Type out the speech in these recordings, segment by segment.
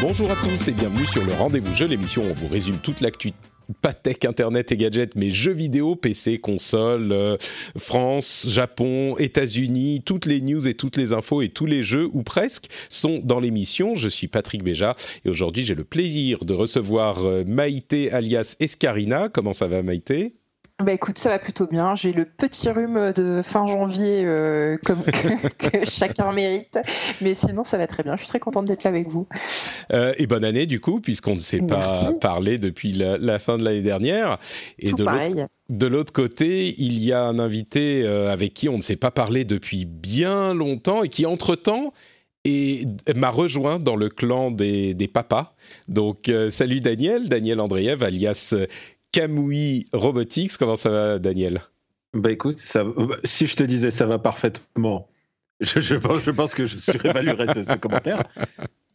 Bonjour à tous et bienvenue sur le Rendez-vous Jeu, l'émission où on vous résume toute l'actu pas tech, internet et gadgets, mais jeux vidéo, PC, console, euh, France, Japon, États-Unis, toutes les news et toutes les infos et tous les jeux, ou presque, sont dans l'émission. Je suis Patrick Béja et aujourd'hui j'ai le plaisir de recevoir euh, Maïté alias Escarina. Comment ça va Maïté? Bah écoute, ça va plutôt bien. J'ai le petit rhume de fin janvier euh, comme que, chacun mérite, mais sinon ça va très bien. Je suis très contente d'être là avec vous. Euh, et bonne année du coup, puisqu'on ne s'est pas parlé depuis la, fin de l'année dernière. Et Tout de pareil. De l'autre côté, il y a un invité euh, avec qui on ne s'est pas parlé depuis bien longtemps et qui entre-temps et m'a rejoint dans le clan des, des papas. Donc, salut Daniel, Daniel Andreev, alias Kamui Robotics. Comment ça va, Daniel? Bah écoute, ça, si je te disais ça va parfaitement, je, je, pense, je pense, que je surévaluerais ce, ce commentaire.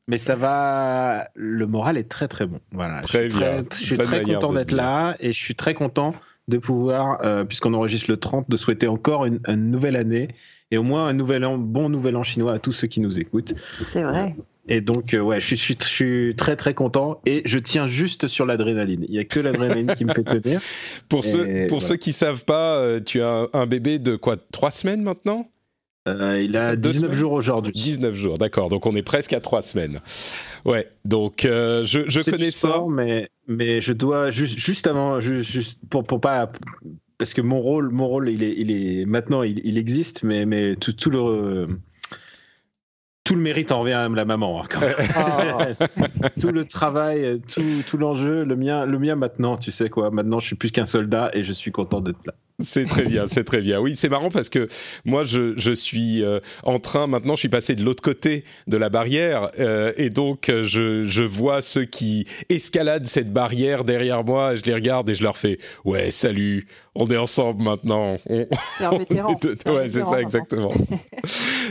Mais ça va, le moral est très très bon. Voilà, très je suis bien. Très, je suis très content d'être là et je suis très content de pouvoir, euh, puisqu'on enregistre le 30, de souhaiter encore une, une, nouvelle année et au moins un nouvel an, bon nouvel an chinois à tous ceux qui nous écoutent. C'est vrai. Et donc, euh, ouais, je suis, je, suis, je suis, très très content et je tiens juste sur l'adrénaline. Il n'y a que l'adrénaline qui me fait tenir. Pour, ceux, pour voilà. ceux qui savent pas, euh, tu as un bébé de quoi Trois semaines maintenant? Euh, Il a 19 semaines jours aujourd'hui. 19 jours, d'accord. Donc on est presque à trois semaines. Ouais, donc euh, je, je connais ça. Sport, mais, mais je dois, juste, juste avant, juste, juste pour, pour pas parce que mon rôle, mon rôle, il est, il est maintenant, il, il existe, mais, mais tout, tout le tout le mérite en revient à la maman. Hein, quand même. Oh. tout le travail, tout, tout l'enjeu, le mien, le mien maintenant, tu sais quoi. Maintenant, je suis plus qu'un soldat et je suis content d'être là. C'est très bien, c'est très bien. Oui, c'est marrant parce que moi, je, je suis euh, en train, maintenant, je suis passé de l'autre côté de la barrière euh, et donc je, je vois ceux qui escaladent cette barrière derrière moi, je les regarde et je leur fais « Ouais, salut, on est ensemble maintenant. On... T'es un vétéran. On ouais, c'est ça, exactement.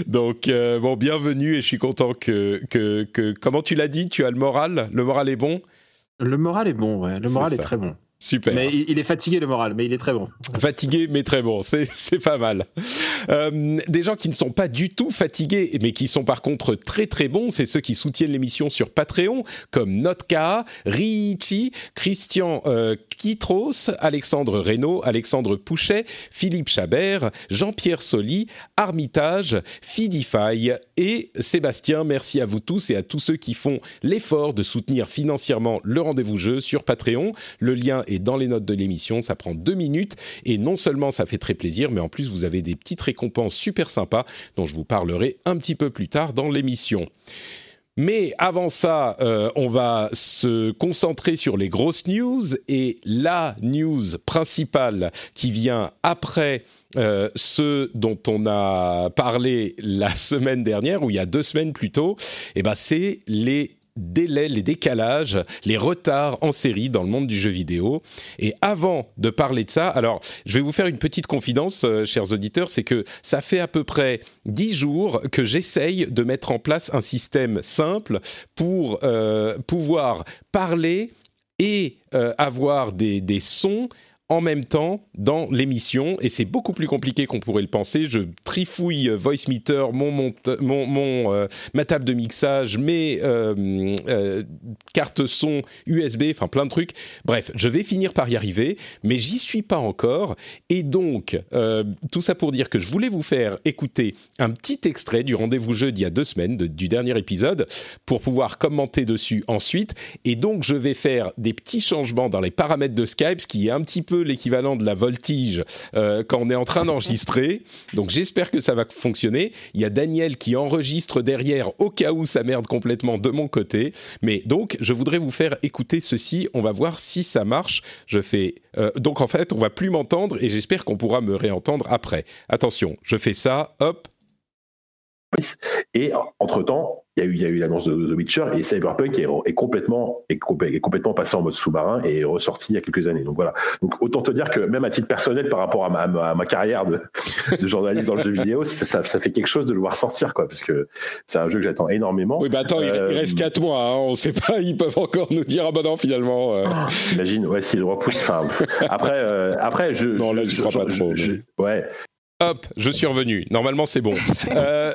donc, euh, bon, bienvenue et je suis content que, que, que comment tu l'as dit, tu as le moral? Le moral est bon? Le moral est bon, ouais. Le moral est, est très bon. Super. Mais il est fatigué le moral, mais il est très bon. Fatigué, mais très bon, c'est pas mal. Euh, des gens qui ne sont pas du tout fatigués, mais qui sont par contre très très bons, c'est ceux qui soutiennent l'émission sur Patreon, comme Notka, Riichi, Christian euh, Kitros, Alexandre Reynaud, Alexandre Pouchet, Philippe Chabert, Jean-Pierre Soli, Armitage, Fidify et Sébastien. Merci à vous tous et à tous ceux qui font l'effort de soutenir financièrement le rendez-vous jeu sur Patreon. Le lien est dans les notes de l'émission, ça prend deux minutes et non seulement ça fait très plaisir, mais en plus vous avez des petites récompenses super sympas dont je vous parlerai un petit peu plus tard dans l'émission. Mais avant ça, euh, on va se concentrer sur les grosses news et la news principale qui vient après euh, ce dont on a parlé la semaine dernière ou il y a deux semaines plus tôt, eh ben c'est les délais, les décalages, les retards en série dans le monde du jeu vidéo. Et avant de parler de ça, alors je vais vous faire une petite confidence, euh, chers auditeurs, c'est que ça fait à peu près dix jours que j'essaye de mettre en place un système simple pour euh, pouvoir parler et euh, avoir des, des sons en même temps dans l'émission et c'est beaucoup plus compliqué qu'on pourrait le penser. Je trifouille Voice Meter, mon, mon, mon, euh, ma table de mixage, mes euh, euh, cartes son USB, enfin plein de trucs. Bref, je vais finir par y arriver, mais j'y suis pas encore. Et donc, euh, tout ça pour dire que je voulais vous faire écouter un petit extrait du rendez-vous jeu d'il y a deux semaines, du dernier épisode, pour pouvoir commenter dessus ensuite. Et donc, je vais faire des petits changements dans les paramètres de Skype, ce qui est un petit peu l'équivalent de la voltige euh, quand on est en train d'enregistrer. Donc j'espère que ça va fonctionner. Il y a Daniel qui enregistre derrière au cas où ça merde complètement de mon côté. Mais donc je voudrais vous faire écouter ceci. On va voir si ça marche. Je fais euh, donc en fait on va plus m'entendre et j'espère qu'on pourra me réentendre après. Attention, je fais ça. Hop. Et entre-temps, il y a eu, l'annonce de The Witcher et Cyberpunk est, est complètement, est, complètement passé en mode sous-marin et est ressorti il y a quelques années. Donc voilà. Donc autant te dire que même à titre personnel, par rapport à ma, à ma, carrière de, de, journaliste dans le jeu vidéo, ça, ça, fait quelque chose de le voir sortir, quoi, parce que c'est un jeu que j'attends énormément. Oui, bah attends, il euh, reste 4 mois. Hein, on sait pas, ils peuvent encore nous dire ah bah non finalement. Euh... J'imagine, ouais, s'ils le repoussent. après, euh, après, je. Non, là, je, crois pas trop. ouais. Hop, je suis revenu. Normalement, c'est bon. euh,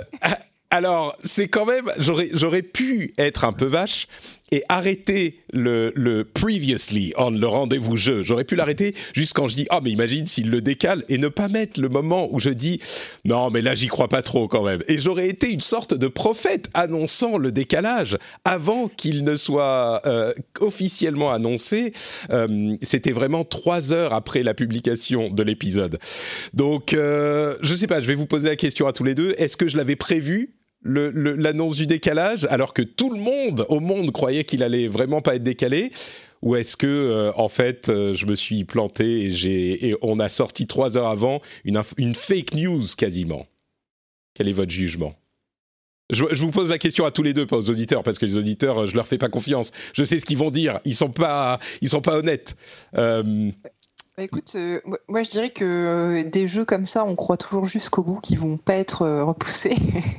alors, c'est quand même, j'aurais pu être un peu vache et arrêter le, le previously on le rendez-vous jeu. J'aurais pu l'arrêter juste quand je dis ah mais imagine s'il le décale et ne pas mettre le moment où je dis non mais là j'y crois pas trop quand même. Et j'aurais été une sorte de prophète annonçant le décalage avant qu'il ne soit euh, officiellement annoncé. Euh, C'était vraiment trois heures après la publication de l'épisode. Donc euh, je sais pas, je vais vous poser la question à tous les deux. Est-ce que je l'avais prévu l'annonce du décalage alors que tout le monde au monde croyait qu'il allait vraiment pas être décalé ou est-ce que euh, en fait euh, je me suis planté et on a sorti trois heures avant une, fake news quasiment quel est votre jugement? Je, vous pose la question à tous les deux, pas aux auditeurs, parce que les auditeurs, je leur fais pas confiance. Je sais ce qu'ils vont dire. Ils sont pas, ils sont pas honnêtes. Euh, bah, écoute, euh, moi je dirais que euh, des jeux comme ça, on croit toujours jusqu'au bout qu'ils vont pas être euh, repoussés.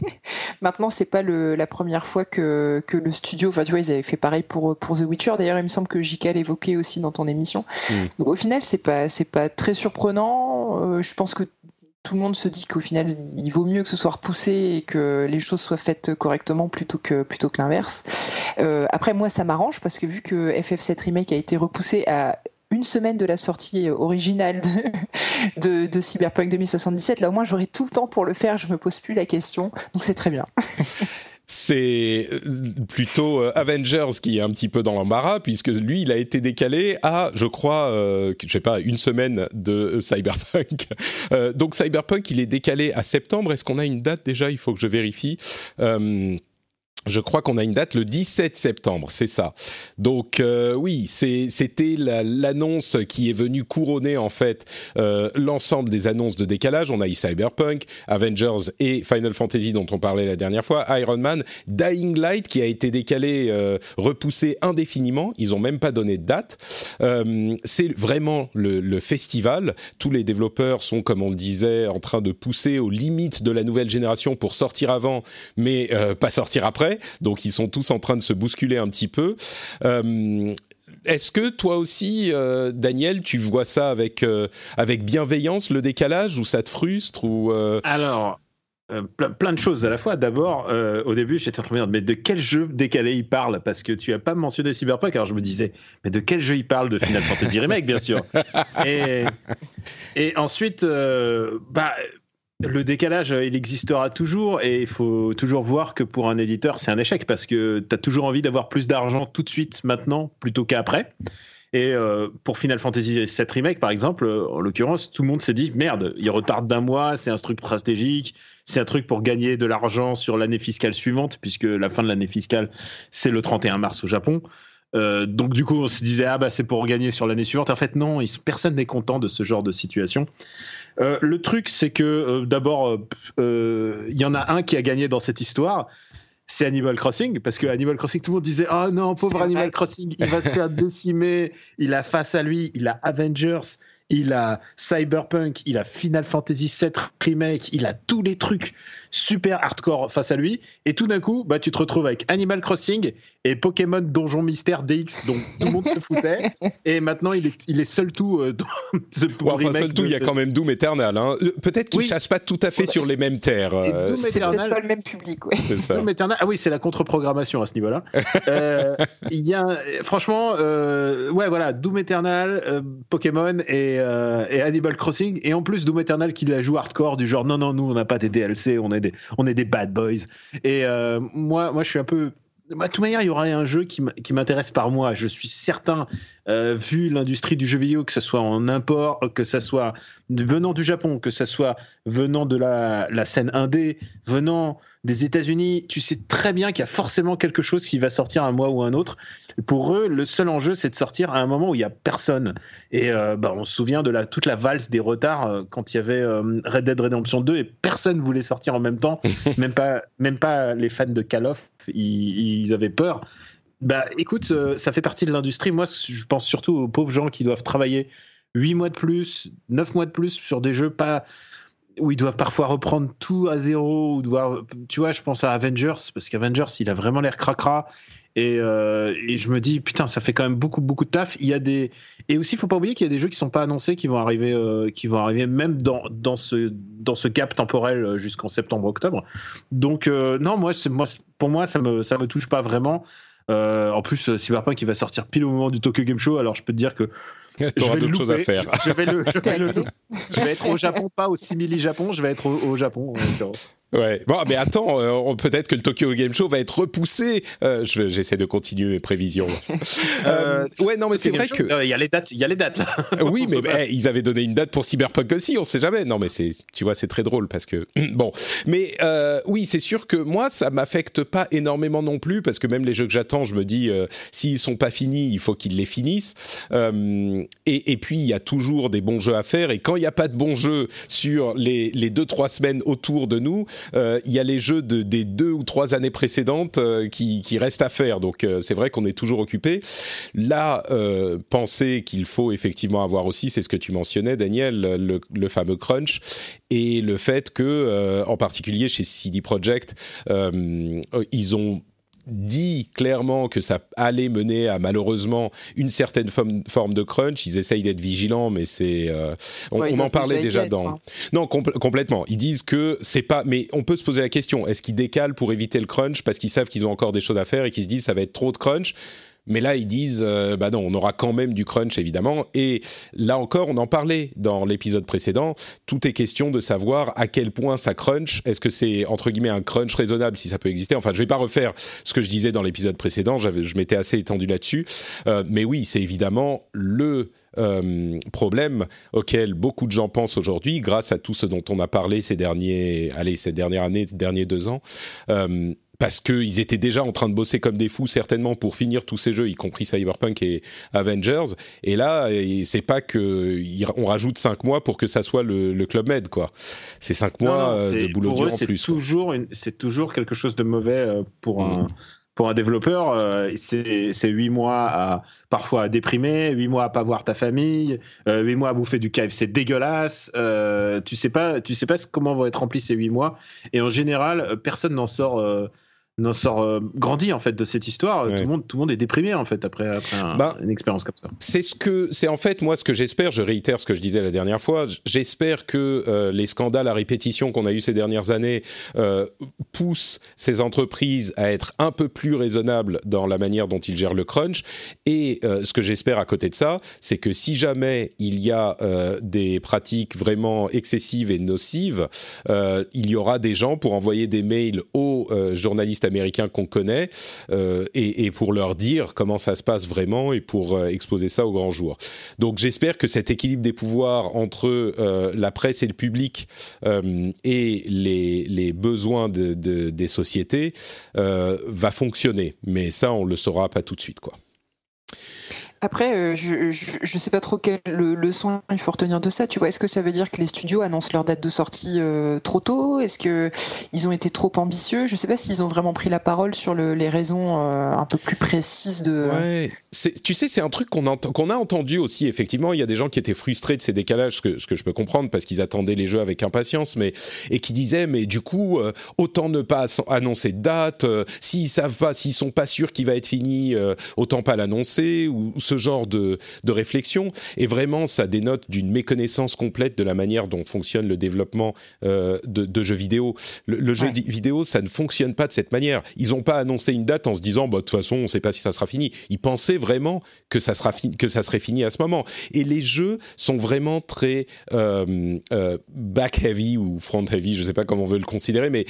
Maintenant, c'est pas le, la première fois que, que le studio, enfin tu vois, ils avaient fait pareil pour pour The Witcher. D'ailleurs, il me semble que JK l'évoquait aussi dans ton émission. Mm. Donc au final, c'est pas c'est pas très surprenant. je pense que tout le monde se dit qu'au final, il vaut mieux que ce soit repoussé et que les choses soient faites correctement plutôt que plutôt que l'inverse. Euh, après, moi, ça m'arrange parce que vu que FF7 Remake a été repoussé à une semaine de la sortie originale de, de, Cyberpunk 2077. Là, au moins, j'aurai tout le temps pour le faire. Je me pose plus la question. Donc, c'est très bien. c'est euh, plutôt euh, Avengers qui est un petit peu dans l'embarras puisque lui il a été décalé à je crois euh, je sais pas une semaine de Cyberpunk donc Cyberpunk il est décalé à septembre est-ce qu'on a une date déjà? Il faut que je vérifie je crois qu'on a une date le 17 septembre, c'est ça. Donc euh, oui, c'était l'annonce qui est venue couronner en fait euh, l'ensemble des annonces de décalage. On a eu Cyberpunk, Avengers et Final Fantasy dont on parlait la dernière fois, Iron Man, Dying Light qui a été décalé, euh, repoussé indéfiniment. Ils ont même pas donné de date. c'est vraiment le, le, festival. Tous les développeurs sont, comme on le disait, en train de pousser aux limites de la nouvelle génération pour sortir avant, mais pas sortir après donc ils sont tous en train de se bousculer un petit peu. Euh, est-ce que toi aussi, euh, Daniel, tu vois ça avec, euh, avec bienveillance, le décalage, ou ça te frustre ou, Alors, plein, de choses à la fois. D'abord, au début, j'étais en train de me dire, mais de quel jeu décalé il parle? Parce que tu n'as pas mentionné Cyberpunk, alors je me disais, mais de quel jeu il parle De Final Fantasy Remake, bien sûr? Et, et ensuite, bah le décalage, il existera toujours et il faut toujours voir que pour un éditeur, c'est un échec parce que tu as toujours envie d'avoir plus d'argent tout de suite, maintenant, plutôt qu'après. Et euh, pour Final Fantasy VII Remake, par exemple, euh, en l'occurrence, tout le monde s'est dit merde, il retarde d'un mois, c'est un truc stratégique, c'est un truc pour gagner de l'argent sur l'année fiscale suivante, puisque la fin de l'année fiscale, c'est le 31 mars au Japon. Euh, donc du coup, on se disait ah bah c'est pour gagner sur l'année suivante. En fait, non, personne n'est content de ce genre de situation. Euh, le truc, c'est que euh, d'abord, euh, il y en a un qui a gagné dans cette histoire. C'est Animal Crossing, parce que Animal Crossing, tout le monde disait Oh non, pauvre Animal Crossing, il va se faire décimer. Il a face à lui, il a Avengers, il a Cyberpunk, il a Final Fantasy VII Remake, il a tous les trucs super hardcore face à lui. Et tout d'un coup, bah, tu te retrouves avec Animal Crossing et Pokémon Donjon Mystère DX, dont tout le monde se foutait. Et maintenant, il est, il est seul tout euh, dans ce enfin, seul tout, il y a quand même Doom Eternal. Hein. Peut-être qu'il ne chasse pas tout à fait sur les mêmes terres. Euh, c'est peut-être pas le même public. Ouais. Doom Eternal, ah oui, c'est la contre-programmation à ce niveau-là. euh, il y a, franchement, euh, ouais, voilà, Doom Eternal, euh, Pokémon et, et, Animal Crossing. Et en plus, Doom Eternal qui la joue hardcore, du genre non, non, nous, on n'a pas des DLC, on on est des bad boys. Et moi, moi, je suis un peu de toute manière, il y aura un jeu qui m'intéresse par moi. Je suis certain, euh, vu l'industrie du jeu vidéo, que ce soit en import, que ce soit venant du Japon, que ce soit venant de la, la scène indé, venant des États-Unis, tu sais très bien qu'il y a forcément quelque chose qui va sortir un mois ou un autre. Pour eux, le seul enjeu, c'est de sortir à un moment où il n'y a personne. Et euh, bah, on se souvient de la, toute la valse des retards euh, quand il y avait Red Dead Redemption 2 et personne voulait sortir en même temps, même, pas, même pas les fans de Call of ils, avaient peur. Bah, écoute, euh, ça fait partie de l'industrie. Moi, je pense surtout aux pauvres gens qui doivent travailler 8 mois de plus, 9 mois de plus sur des jeux pas où ils doivent parfois reprendre tout à zéro ou devoir, tu vois, je pense à Avengers parce qu'Avengers, il a vraiment l'air cracra et, euh, et, je me dis putain, ça fait quand même beaucoup beaucoup de taf. Il y a des et aussi, faut pas oublier qu'il y a des jeux qui sont pas annoncés, qui vont arriver, euh, qui vont arriver même dans dans ce dans ce gap temporel jusqu'en septembre-octobre. Donc non, moi, moi pour moi, ça me ça me touche pas vraiment. En plus, Cyberpunk qui va sortir pile au moment du Tokyo Game Show, alors je peux te dire que T'auras d'autres choses à faire. Je, vais, le, je, vais être au Japon, pas au simili Japon, je vais être au, au Japon. Ouais. Bon, mais attends, euh, peut-être que le Tokyo Game Show va être repoussé. Euh, J'essaie de continuer mes prévisions. euh, ouais, non, mais c'est vrai que il y a les dates, il y a les dates. Là. oui, mais ils avaient donné une date pour Cyberpunk aussi. On sait jamais. Non, mais c'est, tu vois, c'est très drôle parce que bon. Mais euh, oui, c'est sûr que moi, ça m'affecte pas énormément non plus parce que même les jeux que j'attends, je me dis, euh, s'ils sont pas finis, il faut qu'ils les finissent. Euh, et, et, puis, il y a toujours des bons jeux à faire. Et quand il n'y a pas de bons jeux sur les les deux trois semaines autour de nous euh, il y a les jeux de, des deux ou trois années précédentes euh, qui, restent à faire. Donc euh, c'est vrai qu'on est toujours occupé. Là, penser qu'il faut effectivement avoir aussi, c'est ce que tu mentionnais, Daniel, le, le fameux crunch et le fait que, en particulier chez CD Projekt, ils ont dit clairement que ça allait mener à malheureusement une certaine forme, de crunch. Ils essayent d'être vigilants, mais c'est euh, on, en parlait déjà dans. Hein. Non, complètement. Ils disent que c'est pas. Mais on peut se poser la question est-ce qu'ils décalent pour éviter le crunch parce qu'ils savent qu'ils ont encore des choses à faire et qu'ils se disent ça va être trop de crunch? Mais là, ils disent, euh, bah non, on aura quand même du crunch, évidemment. Et là encore, on en parlait dans l'épisode précédent. Tout est question de savoir à quel point ça crunch. Est-ce que c'est, entre guillemets, un crunch raisonnable, si ça peut exister? Enfin, je ne vais pas refaire ce que je disais dans l'épisode précédent. Je m'étais assez étendu là-dessus. Euh, mais oui, c'est évidemment le euh, problème auquel beaucoup de gens pensent aujourd'hui, grâce à tout ce dont on a parlé ces derniers, allez, ces dernières années, derniers deux ans parce qu'ils étaient déjà en train de bosser comme des fous certainement pour finir tous ces jeux, y compris Cyberpunk et Avengers. Et là, c'est pas que on rajoute cinq mois pour que ça soit le, Club Med, quoi. C'est cinq mois euh, de boulot dur en plus. Toujours c'est toujours quelque chose de mauvais euh, pour un. Mm. Pour un développeur, euh, c'est huit mois à parfois à déprimer, huit mois à pas voir ta famille, huit mois à bouffer du c'est dégueulasse. tu sais pas, tu sais pas comment vont être remplis ces huit mois. Et en général, personne n'en sort n'en sort euh, grandi en fait de cette histoire. Tout, le monde, tout le monde est déprimé en fait après, après bah, une expérience comme ça. C'est ce que c'est en fait moi ce que j'espère. Je réitère ce que je disais la dernière fois. J'espère que euh, les scandales à répétition qu'on a eu ces dernières années euh, poussent ces entreprises à être un peu plus raisonnables dans la manière dont ils gèrent le crunch. Et ce que j'espère à côté de ça, c'est que si jamais il y a des pratiques vraiment excessives et nocives, il y aura des gens pour envoyer des mails aux journalistes américains qu'on connaît euh, et, pour leur dire comment ça se passe vraiment et pour euh, exposer ça au grand jour. Donc j'espère que cet équilibre des pouvoirs entre euh, la presse et le public et les, besoins des sociétés va fonctionner. Mais ça, on le saura pas tout de suite, quoi. Après, euh, je, ne sais pas trop quelle leçon il faut retenir de ça. Tu vois, est-ce que ça veut dire que les studios annoncent leur date de sortie euh, trop tôt? Est-ce que ils ont été trop ambitieux? Je sais pas s'ils ont vraiment pris la parole sur les raisons euh, un peu plus précises de. Ouais. Tu sais, c'est un truc qu'on qu'on a entendu aussi. Effectivement, il y a des gens qui étaient frustrés de ces décalages, ce que, ce que je peux comprendre parce qu'ils attendaient les jeux avec impatience, mais et qui disaient, mais du coup, autant ne pas annoncer de date. s'ils savent pas, s'ils sont pas sûrs qu'il va être fini, autant pas l'annoncer ou ce genre de, réflexion. Et vraiment, ça dénote d'une méconnaissance complète de la manière dont fonctionne le développement euh, de, jeux vidéo. Le, jeu vidéo, ça ne fonctionne pas de cette manière. Ils n'ont pas annoncé une date en se disant, bah, de toute façon, on ne sait pas si ça sera fini. Ils pensaient vraiment que ça, sera que ça serait fini à ce moment. Et les jeux sont vraiment très euh, euh, back-heavy ou front-heavy, je ne sais pas comment on veut le considérer, mais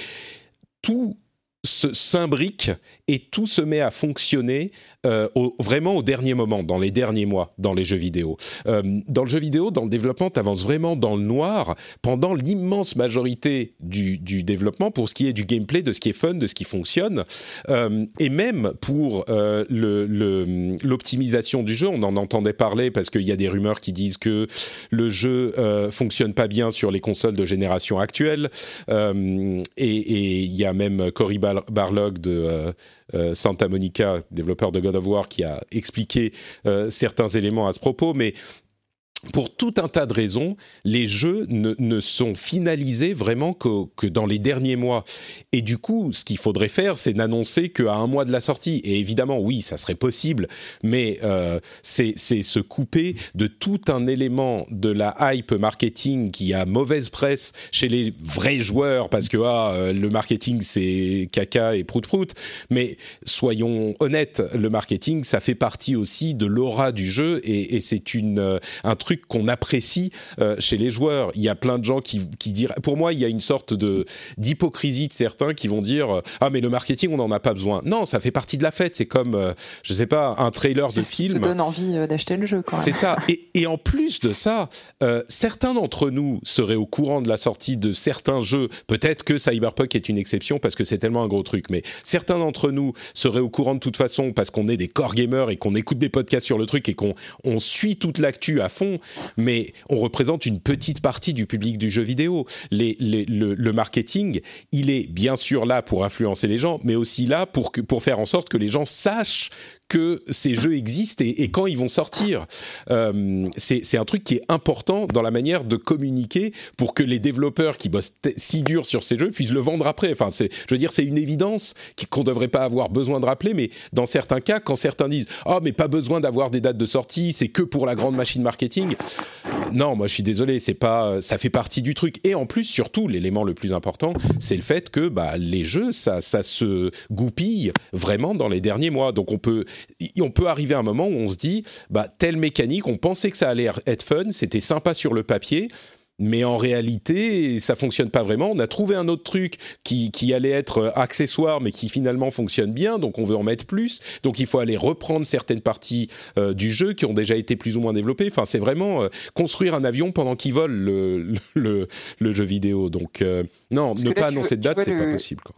tout s'imbrique et tout se met à fonctionner euh, vraiment au dernier moment, dans les derniers mois, dans les jeux vidéo. Euh, dans le jeu vidéo, dans le développement, tu avances vraiment dans le noir pendant l'immense majorité du, développement pour ce qui est du gameplay, de ce qui est fun, de ce qui fonctionne. Euh, et même pour l'optimisation du jeu, on en entendait parler parce qu'il y a des rumeurs qui disent que le jeu fonctionne pas bien sur les consoles de génération actuelle. et il y a même Cory Barlog de euh, euh, Santa Monica, développeur de God of War, qui a expliqué euh, certains éléments à ce propos, mais pour tout un tas de raisons, les jeux ne, sont finalisés vraiment que, dans les derniers mois. Et du coup, ce qu'il faudrait faire, c'est n'annoncer qu'à un mois de la sortie. Et évidemment, oui, ça serait possible, mais euh, c'est se couper de tout un élément de la hype marketing qui a mauvaise presse chez les vrais joueurs, parce que ah, euh, le marketing, c'est caca et prout-prout. Mais soyons honnêtes, le marketing, ça fait partie aussi de l'aura du jeu, et, et c'est euh, un truc qu'on apprécie euh, chez les joueurs. Il y a plein de gens qui, qui diront, pour moi, il y a une sorte de d'hypocrisie de certains qui vont dire euh, ah mais le marketing on n'en a pas besoin. Non, ça fait partie de la fête. C'est comme euh, je sais pas un trailer de film. Ça te donne envie d'acheter le jeu. C'est ça. Et, et, en plus de ça, certains d'entre nous seraient au courant de la sortie de certains jeux. Peut-être que Cyberpunk est une exception parce que c'est tellement un gros truc, mais certains d'entre nous seraient au courant de toute façon parce qu'on est des core gamers et qu'on écoute des podcasts sur le truc et qu'on on suit toute l'actu à fond mais on représente une petite partie du public du jeu vidéo. le, marketing, il est bien sûr là pour influencer les gens, mais aussi là pour, pour faire en sorte que les gens sachent que ces jeux existent et, quand ils vont sortir. Euh, c'est un truc qui est important dans la manière de communiquer pour que les développeurs qui bossent si dur sur ces jeux puissent le vendre après. Enfin, je veux dire, c'est une évidence qu'on ne devrait pas avoir besoin de rappeler, mais dans certains cas, quand certains disent « Oh, mais pas besoin d'avoir des dates de sortie, c'est que pour la grande machine marketing », non, moi je suis désolé, c'est pas, ça fait partie du truc. Et en plus, surtout, l'élément le plus important, c'est le fait que bah, les jeux, ça, ça se goupille vraiment dans les derniers mois. Donc on peut, on peut arriver à un moment où on se dit, bah, telle mécanique, on pensait que ça allait être fun, c'était sympa sur le papier, mais en réalité, ça fonctionne pas vraiment. On a trouvé un autre truc qui, qui, allait être accessoire, mais qui finalement fonctionne bien, donc on veut en mettre plus. Donc il faut aller reprendre certaines parties euh, du jeu qui ont déjà été plus ou moins développées. Enfin, c'est vraiment euh, construire un avion pendant qu'il vole le, le, le, jeu vidéo. Donc euh, non, ne pas annoncer de date, c'est pas possible. Quoi.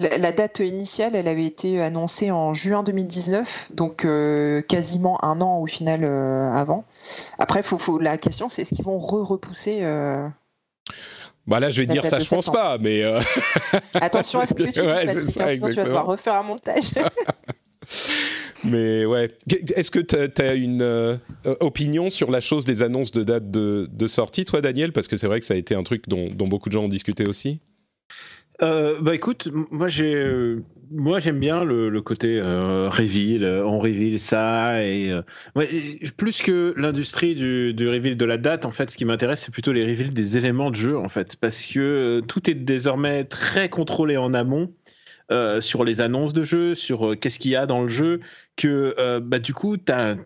La, date initiale, elle avait été annoncée en juin 2019, donc euh, quasiment un an au final euh, avant. Après, faut, la question, c'est est-ce qu'ils vont re-repousser euh, bah là, je vais dire ça, je pense pas, mais attention à ce que tu dis, ça, tu vas devoir refaire un montage. mais ouais, est-ce que tu as, une opinion sur la chose des annonces de date de, sortie, toi, Daniel? Parce que c'est vrai que ça a été un truc dont beaucoup de gens ont discuté aussi. Euh, bah écoute, moi j'ai, euh, moi j'aime bien le, côté euh, reveal, on reveal ça et plus que l'industrie du, du reveal de la date en fait, ce qui m'intéresse c'est plutôt les reveals des éléments de jeu en fait, parce que tout est désormais très contrôlé en amont. sur les annonces de jeu, sur qu'est-ce qu'il y a dans le jeu, que bah, du coup, tu as,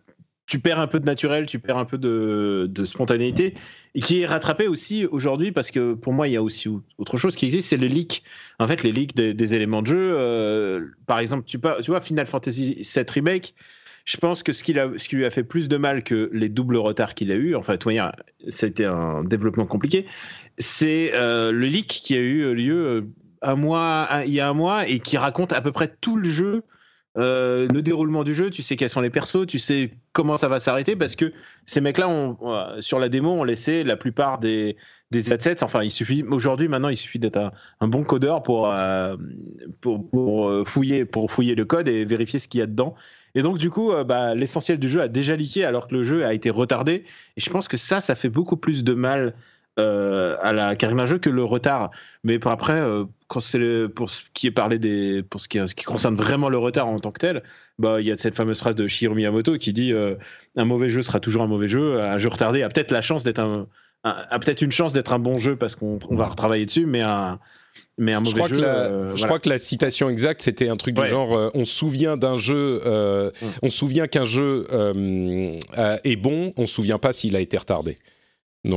tu perds un peu de naturel, tu perds un peu de, spontanéité, et qui est rattrapé aussi aujourd'hui parce que pour moi, il y a aussi autre chose qui existe, c'est les leaks. En fait, les leaks des, éléments de jeu. Euh, par exemple, tu, vois, Final Fantasy VII Remake, je pense que ce, qui lui a fait plus de mal que les doubles retards qu'il a eu, enfin, toi, ça a été un développement compliqué, c'est euh, le leak qui a eu lieu euh, un mois, il y a un mois et qui raconte à peu près tout le jeu euh, le déroulement du jeu, tu sais quels sont les persos, tu sais comment ça va s'arrêter parce que ces mecs-là, euh, sur la démo, ont laissé la plupart des, assets. Enfin, il suffit aujourd'hui, maintenant, il suffit d'être un, bon codeur pour, euh, fouiller, pour fouiller le code et vérifier ce qu'il y a dedans. Et donc, du coup, bah, l'essentiel du jeu a déjà liqué alors que le jeu a été retardé. Et je pense que ça, ça fait beaucoup plus de mal euh, à la carrière d'un jeu que le retard. Mais pour après, euh, quand c'est pour ce qui est parlé des, pour ce qui, ce qui, concerne vraiment le retard en tant que tel, bah il y a cette fameuse phrase de Shigeru Miyamoto qui dit euh, un mauvais jeu sera toujours un mauvais jeu, un jeu retardé a peut-être la chance d'être un, a peut-être une chance d'être un bon jeu parce qu'on va retravailler dessus, mais un mais un mauvais je jeu. je crois que la citation exacte, c'était un truc du genre on se souvient d'un jeu, mm. on se souvient qu'un jeu est bon, on se souvient pas s'il a été retardé.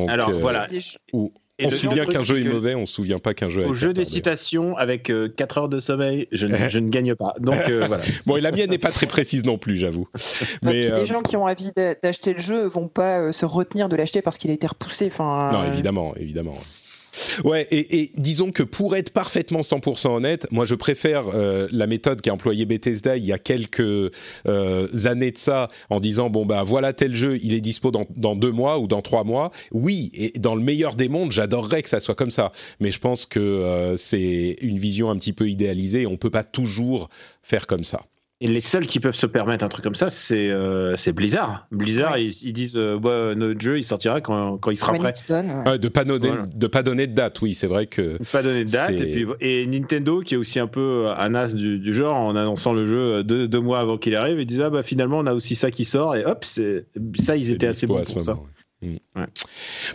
Alors euh, voilà. On se souvient qu'un jeu est mauvais, on se souvient pas qu'un jeu. Au jeu des citations avec 4 heures de sommeil, je, ne, gagne pas. Donc voilà. bon, et la mienne n'est pas très précise non plus, j'avoue. Mais les gens qui ont envie d'acheter le jeu vont pas se retenir de l'acheter parce qu'il a été repoussé. Enfin. Non, évidemment, évidemment. Ouais, et, disons que pour être parfaitement 100% honnête, moi je préfère euh, la méthode qu'a employée Bethesda il y a quelques euh, années de ça, en disant bon bah voilà tel jeu, il est dispo dans, dans, deux mois ou dans trois mois. Oui, et dans le meilleur des mondes, j'adorerais que ça soit comme ça, mais je pense que euh, c'est une vision un petit peu idéalisée. On peut pas toujours faire comme ça. Et les seuls qui peuvent se permettre un truc comme ça, c'est euh, Blizzard. Blizzard, ils, disent euh, bah, notre jeu, il sortira quand, quand il sera prêt. de pas donner, de pas donner de date, oui, c'est vrai que. Pas donner de date. Et, puis, et, Nintendo, qui est aussi un peu un as du, du genre, en annonçant le jeu deux, deux mois avant qu'il arrive, ils disent ah bah finalement on a aussi ça qui sort et hop, ça ils étaient assez bons pour ça.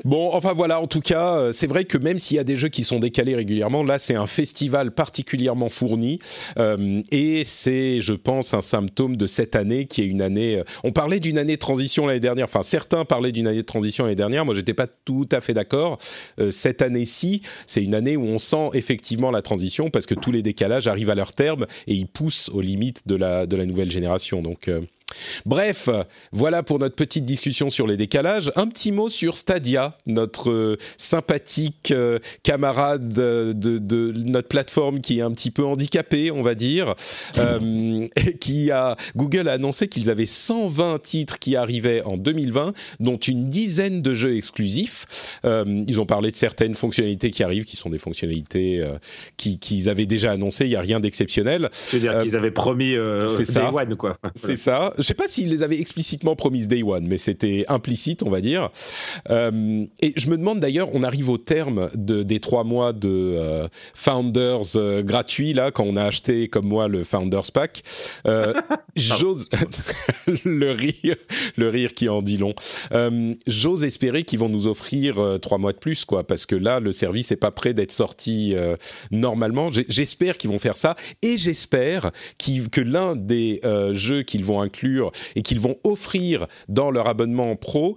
Bon, enfin voilà, en tout cas, euh, c'est vrai que même s'il y a des jeux qui sont décalés régulièrement, là c'est un festival particulièrement fourni euh, et c'est, je pense, un symptôme de cette année qui est une année. Euh, on parlait d'une année de transition l'année dernière, enfin certains parlaient d'une année de transition l'année dernière, moi j'étais pas tout à fait d'accord. cette année-ci, c'est une année où on sent effectivement la transition parce que tous les décalages arrivent à leur terme et ils poussent aux limites de la, de la nouvelle génération. Donc Bref, voilà pour notre petite discussion sur les décalages. Un petit mot sur Stadia, notre euh, sympathique euh, camarade de, notre plateforme qui est un petit peu handicapé, on va dire. Euh, qui a Google a annoncé qu'ils avaient 120 titres qui arrivaient en 2020, dont une dizaine de jeux exclusifs. ils ont parlé de certaines fonctionnalités qui arrivent, qui sont des fonctionnalités qu'ils avaient déjà annoncées. Il n'y a rien d'exceptionnel. C'est-à-dire qu'ils avaient promis c'est ça. One, quoi. C'est ça je sais pas s'ils les avaient explicitement promis Day One, mais c'était implicite, on va dire. Euh, et je me demande d'ailleurs, on arrive au terme de, des trois mois de euh, Founders euh, gratuits, là, quand on a acheté, comme moi, le Founders Pack. J'ose... le rire, le rire qui en dit long. J'ose espérer qu'ils vont nous offrir trois mois de plus, quoi, parce que là, le service n'est pas prêt d'être sorti normalement. J'espère qu'ils vont faire ça, et j'espère que l'un des jeux qu'ils vont inclure et qu'ils vont offrir dans leur abonnement pro,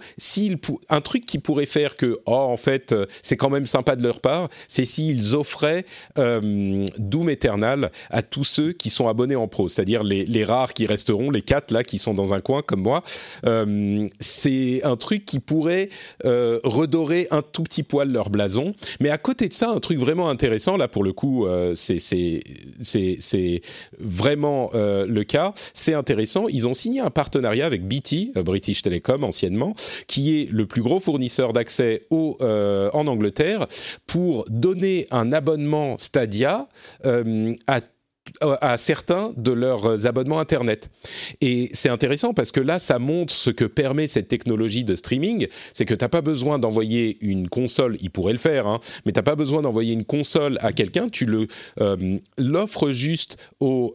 un truc qui pourrait faire que, oh, en fait, euh, c'est quand même sympa de leur part, c'est s'ils offraient euh, Doom Eternal à tous ceux qui sont abonnés en pro, c'est-à-dire les, rares qui resteront, les quatre là qui sont dans un coin comme moi. Euh, c'est un truc qui pourrait redorer un tout petit poil leur blason. Mais à côté de ça, un truc vraiment intéressant, là pour le coup, c'est vraiment le cas, c'est intéressant. Ils ont signé un partenariat avec BT, euh, British Telecom anciennement, qui est le plus gros fournisseur d'accès euh, en Angleterre, pour donner un abonnement Stadia euh, à certains de leurs abonnements Internet. Et c'est intéressant parce que là, ça montre ce que permet cette technologie de streaming, c'est que tu n'as pas besoin d'envoyer une console, il pourrait le faire, hein, mais tu n'as pas besoin d'envoyer une console à quelqu'un, tu l'offres juste au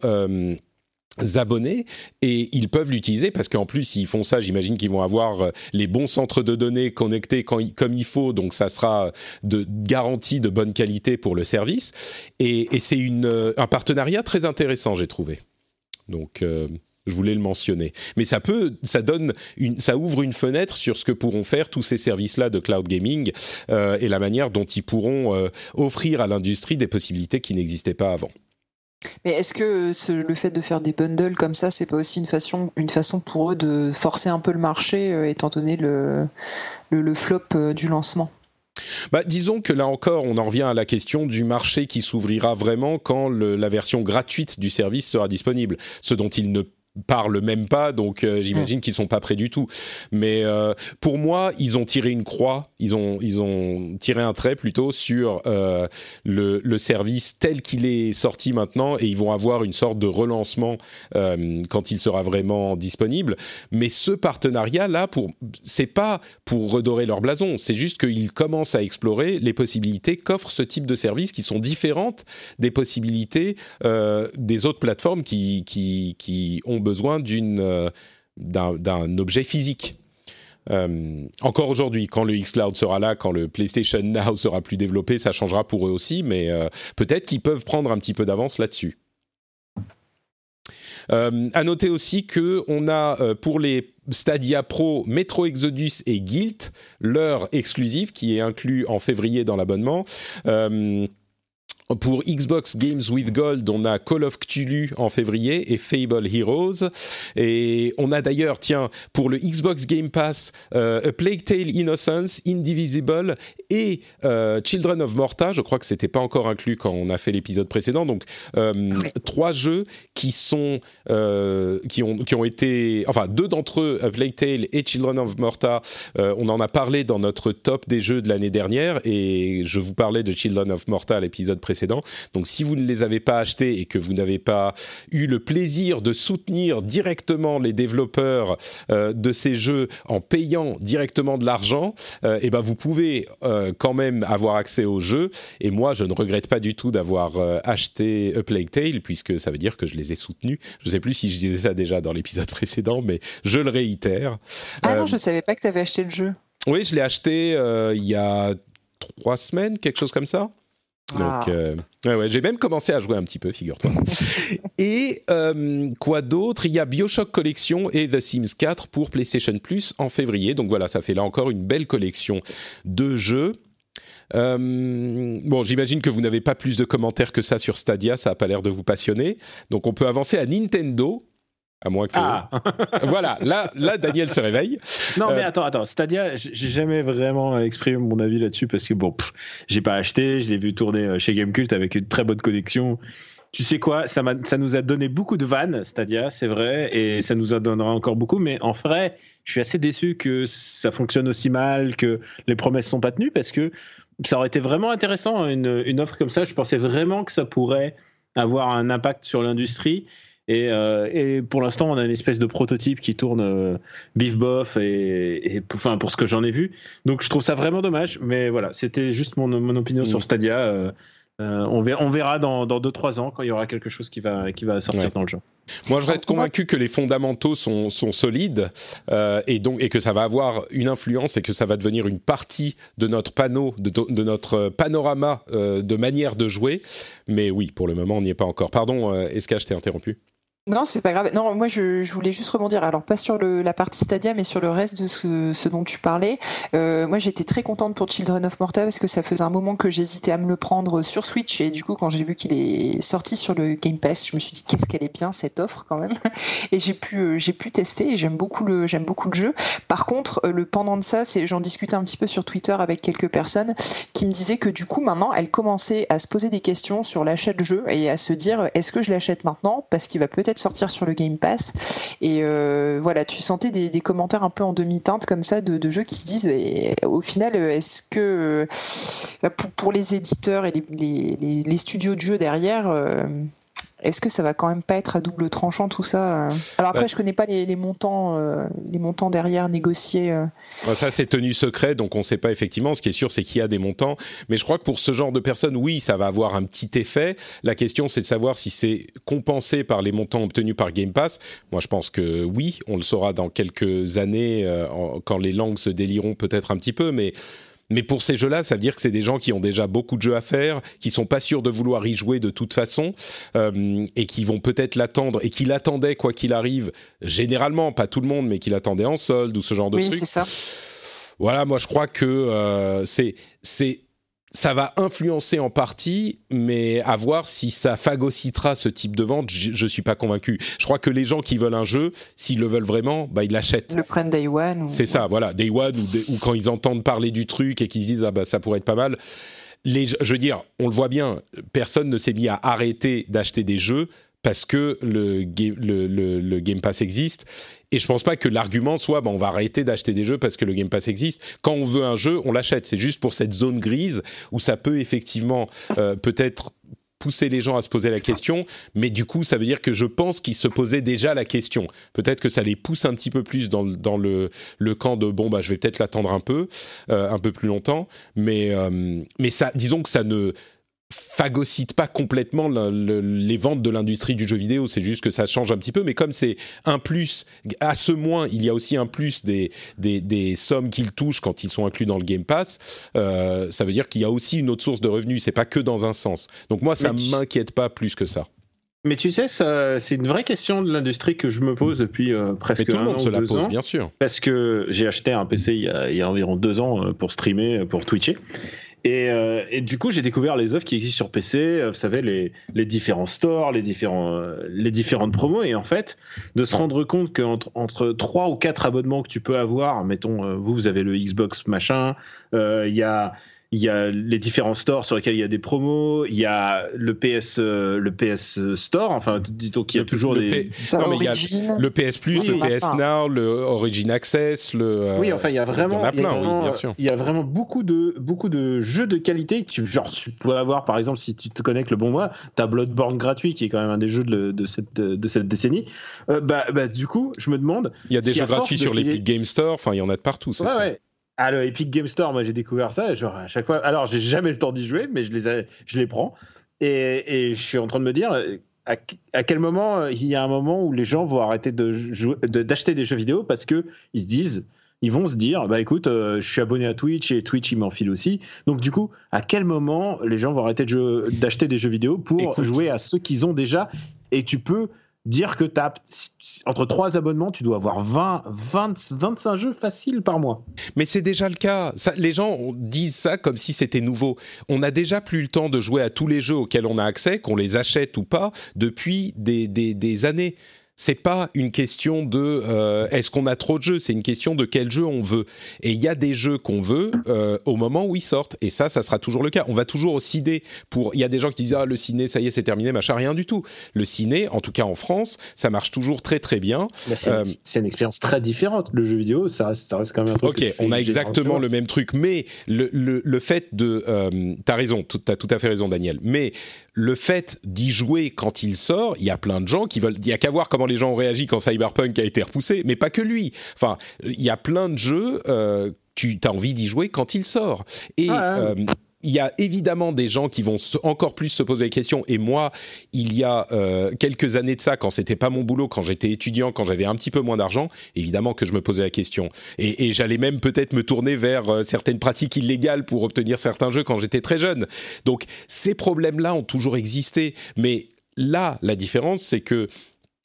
abonnés et ils peuvent l'utiliser parce qu'en plus s'ils font ça j'imagine qu'ils vont avoir euh, les bons centres de données connectés comme il faut donc ça sera de garantie de bonne qualité pour le service et, c'est euh, un partenariat très intéressant j'ai trouvé donc euh, je voulais le mentionner. Mais ça peut, ça donne, ça ouvre une fenêtre sur ce que pourront faire tous ces services-là de cloud gaming et la manière dont ils pourront offrir à l'industrie des possibilités qui n'existaient pas avant. Mais est-ce que le fait de faire des bundles comme ça, c'est pas aussi une façon, une façon pour eux de forcer un peu le marché, euh, étant donné le, le, flop euh, du lancement? Bah, disons que là encore, on en revient à la question du marché qui s'ouvrira vraiment quand la version gratuite du service sera disponible, ce dont il ne parlent même pas, donc euh, j'imagine qu'ils sont pas prêts du tout. Mais euh, pour moi, ils ont tiré une croix, ils ont ils ont tiré un trait plutôt sur euh, le, le, service tel qu'il est sorti maintenant, et ils vont avoir une sorte de relancement quand il sera vraiment disponible. Mais ce partenariat là, pour c'est pas pour redorer leur blason, c'est juste qu'ils commencent à explorer les possibilités qu'offre ce type de service qui sont différentes des possibilités des autres plateformes qui qui qui ont besoin euh, d'un objet physique. Euh, encore aujourd'hui, quand le xCloud sera là, quand le PlayStation Now sera plus développé, ça changera pour eux aussi, mais euh, peut-être qu'ils peuvent prendre un petit peu d'avance là-dessus. à noter aussi que on a pour les Stadia Pro, Metro Exodus et Guilt, leur exclusive qui est inclus en février dans l'abonnement. Euh, pour Xbox Games with Gold, on a Call of Cthulhu en février et Fable Heroes. Et on a d'ailleurs, tiens, pour le Xbox Game Pass, euh, A Plague Tale Innocence, Indivisible et euh, Children of Morta. Je crois que c'était pas encore inclus quand on a fait l'épisode précédent. Donc euh, trois jeux qui sont qui ont qui ont été, enfin deux d'entre eux, A Plague Tale et Children of Morta. on en a parlé dans notre top des jeux de l'année dernière et je vous parlais de Children of Morta à l'épisode précédent donc si vous ne les avez pas achetés et que vous n'avez pas eu le plaisir de soutenir directement les développeurs euh, de ces jeux en payant directement de l'argent, euh, eh ben vous pouvez euh, quand même avoir accès aux jeux. Et moi, je ne regrette pas du tout d'avoir acheté A Plague Tale puisque ça veut dire que je les ai soutenus. Je ne sais plus si je disais ça déjà dans l'épisode précédent, mais je le réitère. Ah non, je ne savais pas que tu avais acheté le jeu. Oui, je l'ai acheté il y a trois semaines, quelque chose comme ça. Donc, ah. euh, ouais, j'ai même commencé à jouer un petit peu, figure-toi. et euh, quoi d'autre? Il y a Bioshock Collection et The Sims 4 pour PlayStation Plus en février. Donc voilà, ça fait là encore une belle collection de jeux. Euh, bon, j'imagine que vous n'avez pas plus de commentaires que ça sur Stadia, ça n'a pas l'air de vous passionner. Donc on peut avancer à Nintendo à moins que. Ah. voilà, là, là, Daniel se réveille. Non, mais euh, attends, attends. Stadia, j'ai jamais vraiment exprimé mon avis là-dessus parce que bon, j'ai pas acheté, je l'ai vu tourner euh, chez Gamecult avec une très bonne connexion. Tu sais quoi, ça, ça nous a donné beaucoup de vannes, Stadia, c'est vrai, et ça nous en donnera encore beaucoup, mais en vrai, je suis assez déçu que ça fonctionne aussi mal, que les promesses sont pas tenues, parce que ça aurait été vraiment intéressant, hein, une, une offre comme ça. Je pensais vraiment que ça pourrait avoir un impact sur l'industrie. Et, euh, et, pour l'instant, on a une espèce de prototype qui tourne euh, bif bof et, et, enfin pour ce que j'en ai vu. Donc je trouve ça vraiment dommage. Mais voilà, c'était juste mon, mon opinion mm. sur Stadia. Euh, euh, on verra, on verra dans 2-3 ans quand il y aura quelque chose qui va, qui va sortir dans le jeu. Moi, je reste convaincu que les fondamentaux sont, sont solides euh, et donc et que ça va avoir une influence et que ça va devenir une partie de notre panneau, de, de notre panorama euh, de manière de jouer. Mais oui, pour le moment, on n'y est pas encore. Pardon, que je t'ai interrompu non, c'est pas grave. Non, moi je, je, voulais juste rebondir. Alors pas sur le, la partie Stadia, mais sur le reste de ce, ce dont tu parlais. Euh, moi j'étais très contente pour Children of Morta parce que ça faisait un moment que j'hésitais à me le prendre sur Switch et du coup quand j'ai vu qu'il est sorti sur le Game Pass, je me suis dit qu'est-ce qu'elle est bien cette offre quand même. Et j'ai pu euh, j'ai pu tester et j'aime beaucoup le j'aime beaucoup le jeu. Par contre euh, le pendant de ça, c'est j'en discutais un petit peu sur Twitter avec quelques personnes qui me disaient que du coup maintenant elles commençaient à se poser des questions sur l'achat de jeu et à se dire est-ce que je l'achète maintenant? Parce qu'il va peut-être sortir sur le Game Pass. Et euh, voilà, tu sentais des, commentaires un peu en demi-teinte comme ça de, jeux qui se disent, au final, est-ce que euh, pour, les éditeurs et les, les, studios de jeux derrière, euh, est-ce que ça va quand même pas être à double tranchant tout ça euh Alors après, je connais pas les, montants, euh, les montants derrière négociés. Euh. Ça, c'est tenu secret, donc on ne sait pas effectivement. Ce qui est sûr, c'est qu'il y a des montants. Mais je crois que pour ce genre de personnes, oui, ça va avoir un petit effet. La question, c'est de savoir si c'est compensé par les montants obtenus par Game Pass. Moi, je pense que oui, on le saura dans quelques années, quand les langues se délieront peut-être un petit peu, mais mais pour ces jeux-là, ça veut dire que c'est des gens qui ont déjà beaucoup de jeux à faire, qui sont pas sûrs de vouloir y jouer de toute façon, euh, et qui vont peut-être l'attendre, et qui l'attendaient quoi qu'il arrive, généralement, pas tout le monde, mais qui l'attendaient en solde ou ce genre de oui, c'est ça. Voilà, moi je crois que euh, c'est c'est ça va influencer en partie, mais à voir si ça phagocytera ce type de vente, je, ne suis pas convaincu. Je crois que les gens qui veulent un jeu, s'ils le veulent vraiment, bah ils l'achètent. Le prennent Day One. C'est ça, voilà, Day One ou, quand ils entendent parler du truc et qu'ils se disent ah bah ça pourrait être pas mal. Les, je veux dire, on le voit bien, personne ne s'est mis à arrêter d'acheter des jeux parce que le, Game Pass existe. Et je pense pas que l'argument soit bah, on va arrêter d'acheter des jeux parce que le Game Pass existe. Quand on veut un jeu, on l'achète. C'est juste pour cette zone grise où ça peut effectivement euh, peut-être pousser les gens à se poser la question, mais du coup, ça veut dire que je pense qu'ils se posaient déjà la question. Peut-être que ça les pousse un petit peu plus dans, le, camp de bon, bah, je vais peut-être l'attendre un peu, euh, un peu plus longtemps, mais, euh, disons que ça ne phagocyte pas complètement les ventes de l'industrie du jeu vidéo, c'est juste que ça change un petit peu, mais comme c'est un plus, à ce moins, il y a aussi un plus des, des, sommes qu'ils touchent quand ils sont inclus dans le Game Pass, euh, ça veut dire qu'il y a aussi une autre source de revenus, c'est pas que dans un sens. Donc moi, ça m'inquiète pas plus que ça. Mais tu sais, c'est une vraie question de l'industrie que je me pose depuis euh, presque Mais tout un le monde an se la pose, ans. bien sûr. Parce que j'ai acheté un PC il y, a, il y a environ deux ans euh, pour streamer, euh, pour twitcher. Et, euh, du coup, j'ai découvert les offres qui existent sur PC, euh, vous savez, les, les différents stores, les, différents, euh, les différentes promos. Et en fait, de se rendre compte qu'entre entre trois ou quatre abonnements que tu peux avoir, mettons, euh, vous, vous avez le Xbox machin, il y a il y a les différents stores sur lesquels il y a des promos, il y a le PS, euh, le PS Store, enfin, disons qu'il y a Le- toujours le des. P- Non, mais il y a Origin. Le PS Plus, Oui, le oui. PS Now, le Origin Access, le. euh, Oui, enfin, il y a vraiment, il y a il plein, oui, vraiment, bien sûr. Il y a vraiment beaucoup de, beaucoup de jeux de qualité. que Tu, genre, tu peux avoir, par exemple, si tu te connectes le bon mois, t'as Bloodborne gratuit, qui est quand même un des jeux de, de cette, de cette décennie. Euh, bah, bah, du coup, je me demande. Il y a des si jeux gratuits sur l'Epic Game Store, enfin, il y en a de partout, c'est Ouais, sûr. ouais. Ah, le Epic Game Store, moi j'ai découvert ça, genre à chaque fois. Alors, j'ai jamais le temps d'y jouer, mais je les, je les prends. Et, et je suis en train de me dire, à, à quel moment euh, il y a un moment où les gens vont arrêter de jouer- de- d'acheter des jeux vidéo parce que ils se disent, ils vont se dire, bah écoute, euh, je suis abonné à Twitch et Twitch il m'enfile aussi. Donc du coup, à quel moment les gens vont arrêter de d'acheter des jeux vidéo pour Écoute. jouer à ceux qu'ils ont déjà? Et tu peux dire que tu entre trois abonnements, tu dois avoir 20, 20 25 jeux faciles par mois. Mais c'est déjà le cas. Les gens disent ça comme si c'était nouveau. On n'a déjà plus le temps de jouer à tous les jeux auxquels on a accès, qu'on les achète ou pas, depuis des, des années. C'est pas une question de euh, est-ce qu'on a trop de jeux, c'est une question de quel jeu on veut. Et il y a des jeux qu'on veut euh, au moment où ils sortent. Et ça, ça sera toujours le cas. On va toujours au ciné pour. Il y a des gens qui disent ah le ciné, ça y est, c'est terminé, machin, rien du tout. Le ciné, en tout cas en France, ça marche toujours très très bien. C'est Euh, c'est une expérience très différente. Le jeu vidéo, ça reste, ça reste quand même un truc. Ok, on a exactement le même truc, mais le, le, le fait de... T'as raison, t'as tout à fait raison Daniel, mais le fait d'y jouer quand il sort, il y a plein de gens qui veulent... Il y a qu'à voir comment les gens ont réagi quand Cyberpunk a été repoussé, mais pas que lui. Enfin, il y a plein de jeux, euh, tu as envie d'y jouer quand il sort. Et... Ah, ouais. euh, il y a évidemment des gens qui vont se- encore plus se poser des questions. Et moi, il y a euh, quelques années de ça, quand c'était pas mon boulot, quand j'étais étudiant, quand j'avais un petit peu moins d'argent, évidemment que je me posais la question. Et, et j'allais même peut-être me tourner vers euh, certaines pratiques illégales pour obtenir certains jeux quand j'étais très jeune. Donc ces problèmes-là ont toujours existé. Mais là, la différence, c'est que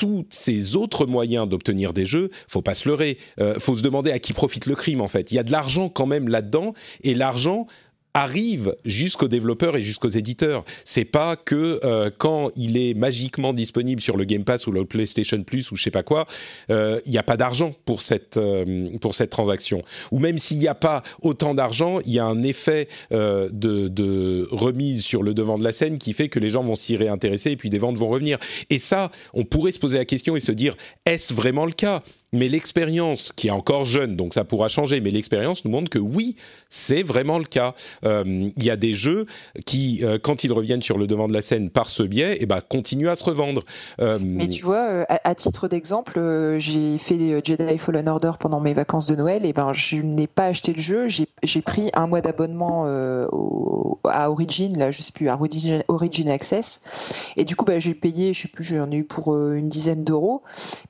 tous ces autres moyens d'obtenir des jeux, faut pas se leurrer. Euh, faut se demander à qui profite le crime en fait. Il y a de l'argent quand même là-dedans, et l'argent arrive jusqu'aux développeurs et jusqu'aux éditeurs. C'est pas que euh, quand il est magiquement disponible sur le Game Pass ou le PlayStation Plus ou je sais pas quoi, euh, il n'y a pas d'argent pour cette euh, pour cette transaction. Ou même s'il n'y a pas autant d'argent, il y a un effet euh, de, de remise sur le devant de la scène qui fait que les gens vont s'y réintéresser et puis des ventes vont revenir. Et ça, on pourrait se poser la question et se dire est-ce vraiment le cas? Mais l'expérience, qui est encore jeune, donc ça pourra changer, mais l'expérience nous montre que oui, c'est vraiment le cas. Euh, Il y a des jeux qui, euh, quand ils reviennent sur le devant de la scène par ce biais, eh ben, continuent à se revendre. Euh, Mais tu vois, euh, à, titre d'exemple, j'ai fait Jedi Fallen Order pendant mes vacances de Noël, et ben je n'ai pas acheté le jeu, j'ai pris un mois d'abonnement à Origin, là je sais plus, à Origin, Origin Access, et du coup bah, j'ai payé, je sais plus, j'en ai eu pour une dizaine d'euros.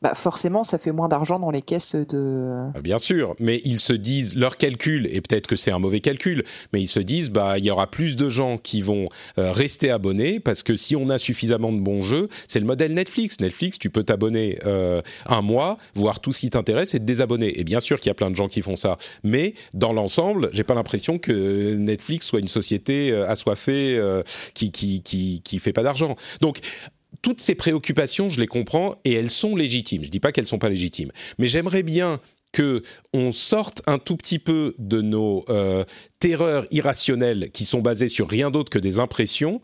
Bah forcément, ça fait moins d'argent dans les caisses de. Bien sûr, mais ils se disent leur calcul, et peut-être que c'est un mauvais calcul, mais ils se disent bah il y aura plus de gens qui vont euh, rester abonnés parce que si on a suffisamment de bons jeux, c'est le modèle Netflix. Netflix, tu peux t'abonner euh, un mois, voir tout ce qui t'intéresse et te désabonner. Et bien sûr qu'il y a plein de gens qui font ça, mais dans l'ensemble, j'ai pas l'impression que Netflix soit une société euh, assoiffée qui qui qui qui fait pas d'argent. Donc toutes ces préoccupations, je les comprends et elles sont légitimes. Je dis pas qu'elles sont pas légitimes, mais j'aimerais bien que on sorte un tout petit peu de nos euh, terreurs irrationnelles qui sont basées sur rien d'autre que des impressions.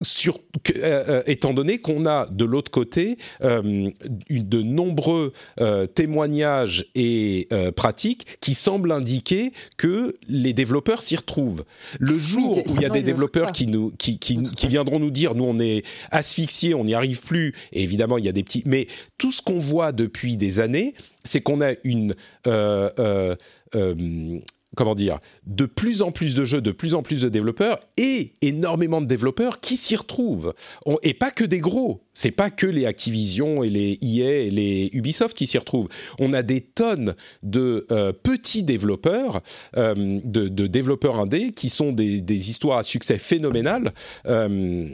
Sur, euh, euh, étant donné qu'on a de l'autre côté euh, de nombreux euh, témoignages et pratiques qui semblent indiquer que les développeurs s'y retrouvent. Le jour où il y a des développeurs qui nous qui, viendront nous dire nous on est asphyxiés, on n'y arrive plus. Et évidemment il y a des petits, mais tout ce qu'on voit depuis des années, c'est qu'on a une euh, euh, euh, comment dire, de plus en plus de jeux, de plus en plus de développeurs et énormément de développeurs qui s'y retrouvent. Et pas que des gros. C'est pas que les Activision et les EA et les Ubisoft qui s'y retrouvent. On a des tonnes de euh, petits développeurs, euh, de, développeurs indés qui sont des, histoires à succès phénoménales euh,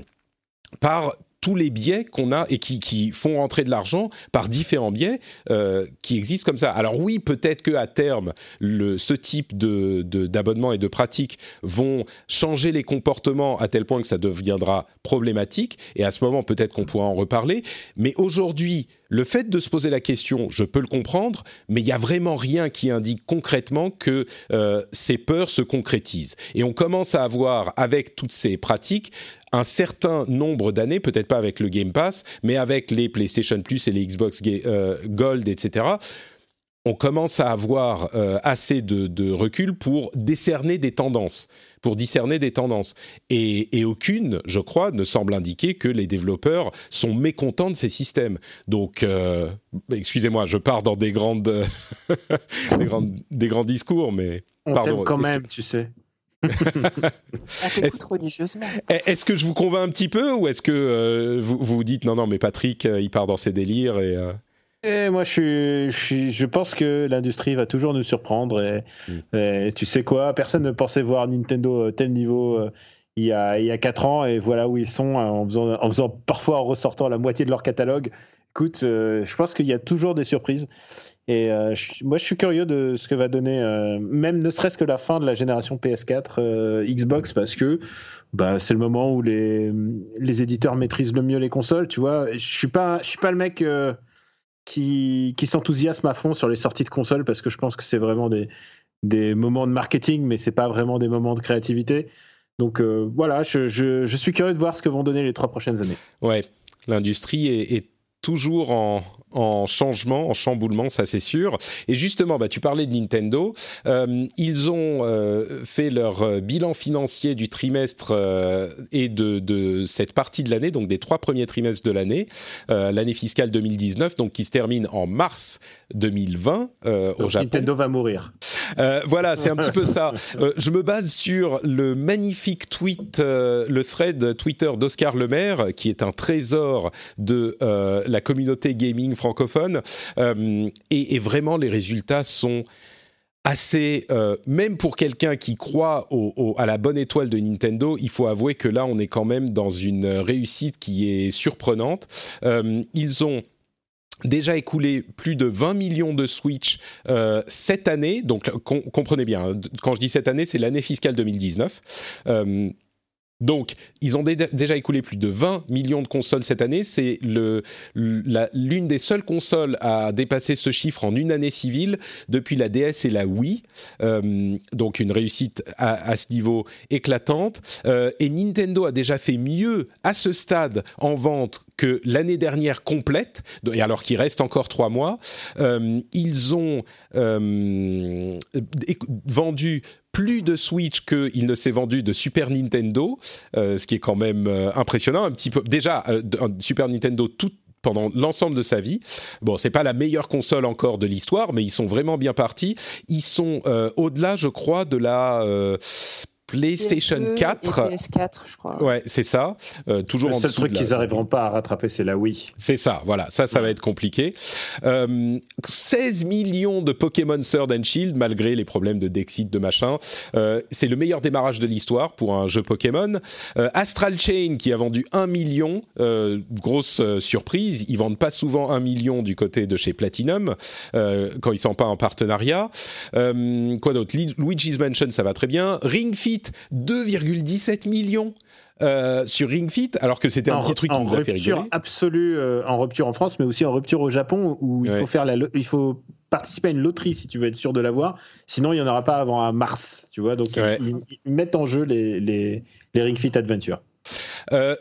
par tous les biais qu'on a et qui, font rentrer de l'argent par différents biais euh, qui existent comme ça. Alors oui, peut-être que à terme, ce type de, d'abonnement et de pratiques vont changer les comportements à tel point que ça deviendra problématique. Et à ce moment, peut-être qu'on pourra en reparler. Mais aujourd'hui, le fait de se poser la question, je peux le comprendre, mais il n'y a vraiment rien qui indique concrètement que euh, ces peurs se concrétisent. Et on commence à avoir, avec toutes ces pratiques, un certain nombre d'années, peut-être pas avec le Game Pass, mais avec les PlayStation Plus et les Xbox euh, Gold, etc., on commence à avoir euh, assez de, recul pour décerner des tendances, pour discerner des tendances. Et, aucune, je crois, ne semble indiquer que les développeurs sont mécontents de ces systèmes. Donc, euh, excusez-moi, je pars dans des grandes, des, grandes des grands discours, mais on pardon. quand même, tu sais. Est-ce, religieusement. Est-ce que je vous convainc un petit peu ou est-ce que euh, vous vous dites non, non, mais Patrick, euh, il part dans ses délires et. Euh, et moi, je, suis, je, pense que l'industrie va toujours nous surprendre. Mm. Et, tu sais quoi Personne ne pensait voir Nintendo tel niveau il, y a, il y a 4 ans. Et voilà où ils sont en faisant, en faisant parfois en ressortant la moitié de leur catalogue. Écoute, je pense qu'il y a toujours des surprises. Et euh, moi, je suis curieux de ce que va donner, euh, même ne serait-ce que la fin de la génération PS4 euh, Xbox, parce que bah, c'est le moment où les, les éditeurs maîtrisent le mieux les consoles. Tu vois, je suis pas, je suis pas le mec qui, qui s'enthousiasme à fond sur les sorties de consoles, parce que je pense que c'est vraiment des, des moments de marketing, mais c'est pas vraiment des moments de créativité. Donc voilà, je, je, suis curieux de voir ce que vont donner les trois prochaines années. Ouais, l'industrie est toujours en, en changement, en chamboulement, ça c'est sûr. Et justement, bah, tu parlais de Nintendo. Euh, ils ont euh, fait leur euh, bilan financier du trimestre et de, de, cette partie de l'année, donc des trois premiers trimestres de l'année, l'année fiscale 2019, donc qui se termine en mars 2020 au Japon. Nintendo va mourir. voilà, c'est un petit peu ça. je me base sur le magnifique tweet, le thread Twitter d'Oscar Lemaire, qui est un trésor de la communauté gaming francophone. Euh, et, vraiment, les résultats sont assez, euh, même pour quelqu'un qui croit à la bonne étoile de Nintendo, il faut avouer que là, on est quand même dans une réussite qui est surprenante. Euh, ils ont déjà écoulé plus de 20 millions de Switch cette année. Donc, comprenez bien, hein, quand je dis cette année, c'est l'année fiscale 2019. Donc, ils ont déjà écoulé plus de 20 millions de consoles cette année. C'est l'une des seules consoles à dépasser ce chiffre en une année civile depuis la DS et la Wii. Euh, donc, une réussite à, ce niveau éclatante. Euh, et Nintendo a déjà fait mieux à ce stade en vente que l'année dernière complète, et alors qu'il reste encore trois mois, euh, ils ont vendu plus de Switch qu'il ne s'est vendu de Super Nintendo, euh, ce qui est quand même euh, impressionnant. Un petit peu déjà euh, Super Nintendo tout pendant l'ensemble de sa vie. Bon, c'est pas la meilleure console encore de l'histoire, mais ils sont vraiment bien partis. Ils sont au-delà, je crois, de la PlayStation 4. Et PS4, je crois. Ouais, c'est ça. Euh, toujours le seul truc qu'ils n'arriveront pas à rattraper, c'est la Wii. C'est ça, voilà. Ça, ça va être compliqué. 16 euh, millions de Pokémon Sword and Shield, malgré les problèmes de Dexit, de machin. Euh, c'est le meilleur démarrage de l'histoire pour un jeu Pokémon. Astral Chain, qui a vendu 1 million. grosse surprise. Ils vendent pas souvent 1 million du côté de chez Platinum, quand ils sont pas en partenariat. quoi d'autre? Luigi's Mansion, ça va très bien. Ring Fit, 2,17 millions. Euh, sur Ring Fit, alors que c'était un petit truc qui nous a fait rigoler. absolue, euh, en rupture en France, mais aussi en rupture au Japon, où il faut faire la, il faut participer à une loterie si tu veux être sûr de l'avoir. Sinon, il n'y en aura pas avant mars, tu vois. Donc, ils, mettent en jeu les, les, les Ring Fit Adventure.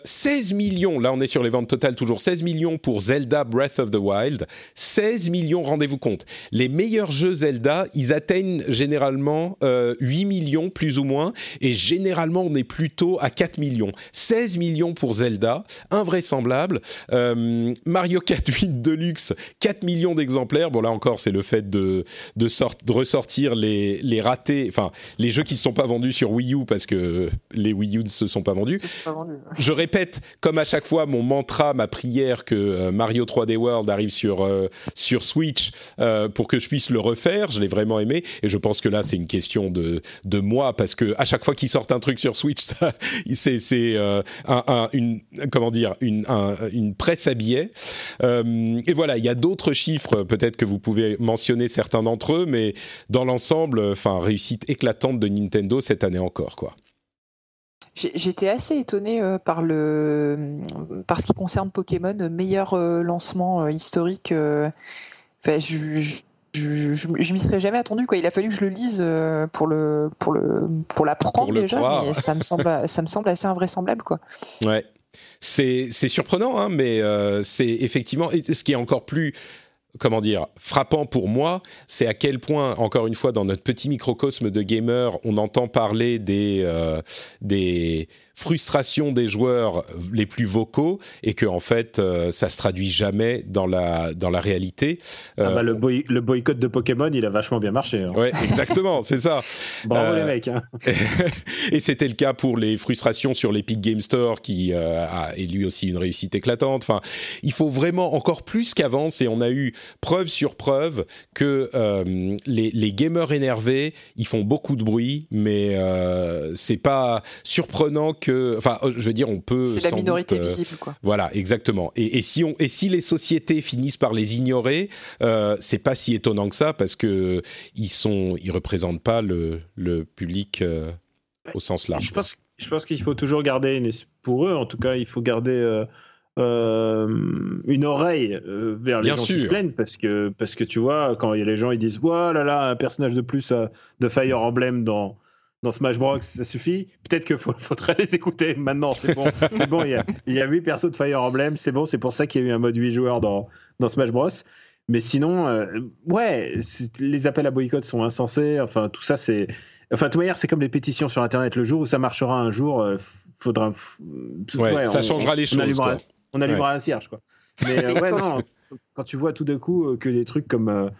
16 euh, millions, là on est sur les ventes totales toujours, 16 millions pour Zelda Breath of the Wild. 16 millions, rendez-vous compte. Les meilleurs jeux Zelda, ils atteignent généralement 8 euh, millions plus ou moins, et généralement on est plutôt à 4 millions. 16 millions pour Zelda, invraisemblable. Euh, Mario Kart 8 Deluxe, 4 millions d'exemplaires. Bon là encore c'est le fait de, de, de ressortir les, les ratés, enfin les jeux qui ne sont pas vendus sur Wii U parce que les Wii U ne se sont pas vendus. Je répète, comme à chaque fois, mon mantra, ma prière que euh, Mario 3D World arrive sur, euh, sur Switch euh, pour que je puisse le refaire. Je l'ai vraiment aimé. Et je pense que là, c'est une question de, de moi, parce que à chaque fois qu'ils sortent un truc sur Switch, c'est, c'est un, un, une, comment dire, une, une presse à billets. et voilà, il y a d'autres chiffres, peut-être que vous pouvez mentionner certains d'entre eux, mais dans l'ensemble, enfin, réussite éclatante de Nintendo cette année encore, quoi. J'étais assez étonné euh, par le par ce qui concerne Pokémon, meilleur euh, lancement euh, historique. Enfin, je, je, je, m'y serais jamais attendu quoi. Il a fallu que je le lise pour le pour le pour l'apprendre déjà, mais ça me semble ça me semble assez invraisemblable quoi. Ouais. C'est surprenant, hein, mais c'est effectivement ce qui est encore plus comment dire, frappant pour moi, c'est à quel point, encore une fois, dans notre petit microcosme de gamers, on entend parler des, euh, des frustration des joueurs les plus vocaux et que en fait euh, ça se traduit jamais dans la dans la réalité. Ah bah, le, le, boycott de Pokémon, il a vachement bien marché. Hein. Ouais, exactement, c'est ça. Bravo les euh, mecs. Hein. et c'était le cas pour les frustrations sur l'Epic Game Store qui euh, a est lui aussi une réussite éclatante. Enfin, il faut vraiment encore plus qu'avance et on a eu preuve sur preuve que les, les gamers énervés, ils font beaucoup de bruit, mais c'est pas surprenant enfin, euh, je veux dire, on peut. C'est la minorité euh, visible, quoi. Voilà, exactement. Et, si on, et si les sociétés finissent par les ignorer, euh, c'est pas si étonnant que ça parce que ils sont, ils représentent pas le, le public au sens large. Je pense, je pense qu'il faut toujours garder, pour eux en tout cas, il faut garder. une oreille vers les gens qui se plaignent parce que parce que tu vois quand il y a les gens ils disent voilà là là un personnage de plus de Fire Emblem dans dans Smash Bros, ça suffit. Peut-être qu'il faudrait les écouter maintenant. C'est bon, c'est bon. Il y, a, il y a 8 persos de Fire Emblem, c'est bon. C'est pour ça qu'il y a eu un mode 8 joueurs dans, dans Smash Bros. Mais sinon, euh, ouais, les appels à boycott sont insensés. Enfin, tout ça, c'est. Enfin, de toute manière, c'est comme les pétitions sur Internet. Le jour où ça marchera un jour, euh, faudra. Ouais, ça changera les choses. On allumera, un cierge, quoi. Mais euh, ouais, non, quand tu vois tout d'un coup que des trucs comme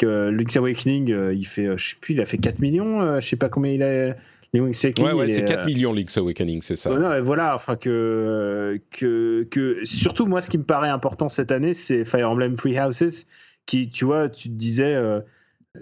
que Link's Awakening, euh, il fait, euh, je sais plus, il a fait 4 millions, euh, je sais pas combien il a. Ouais, ouais, c'est 4 millions Link's Awakening, c'est ça. Non, voilà, enfin que, que, que. Surtout, moi, ce qui me paraît important cette année, c'est Fire Emblem Free Houses, qui, tu vois, tu te disais.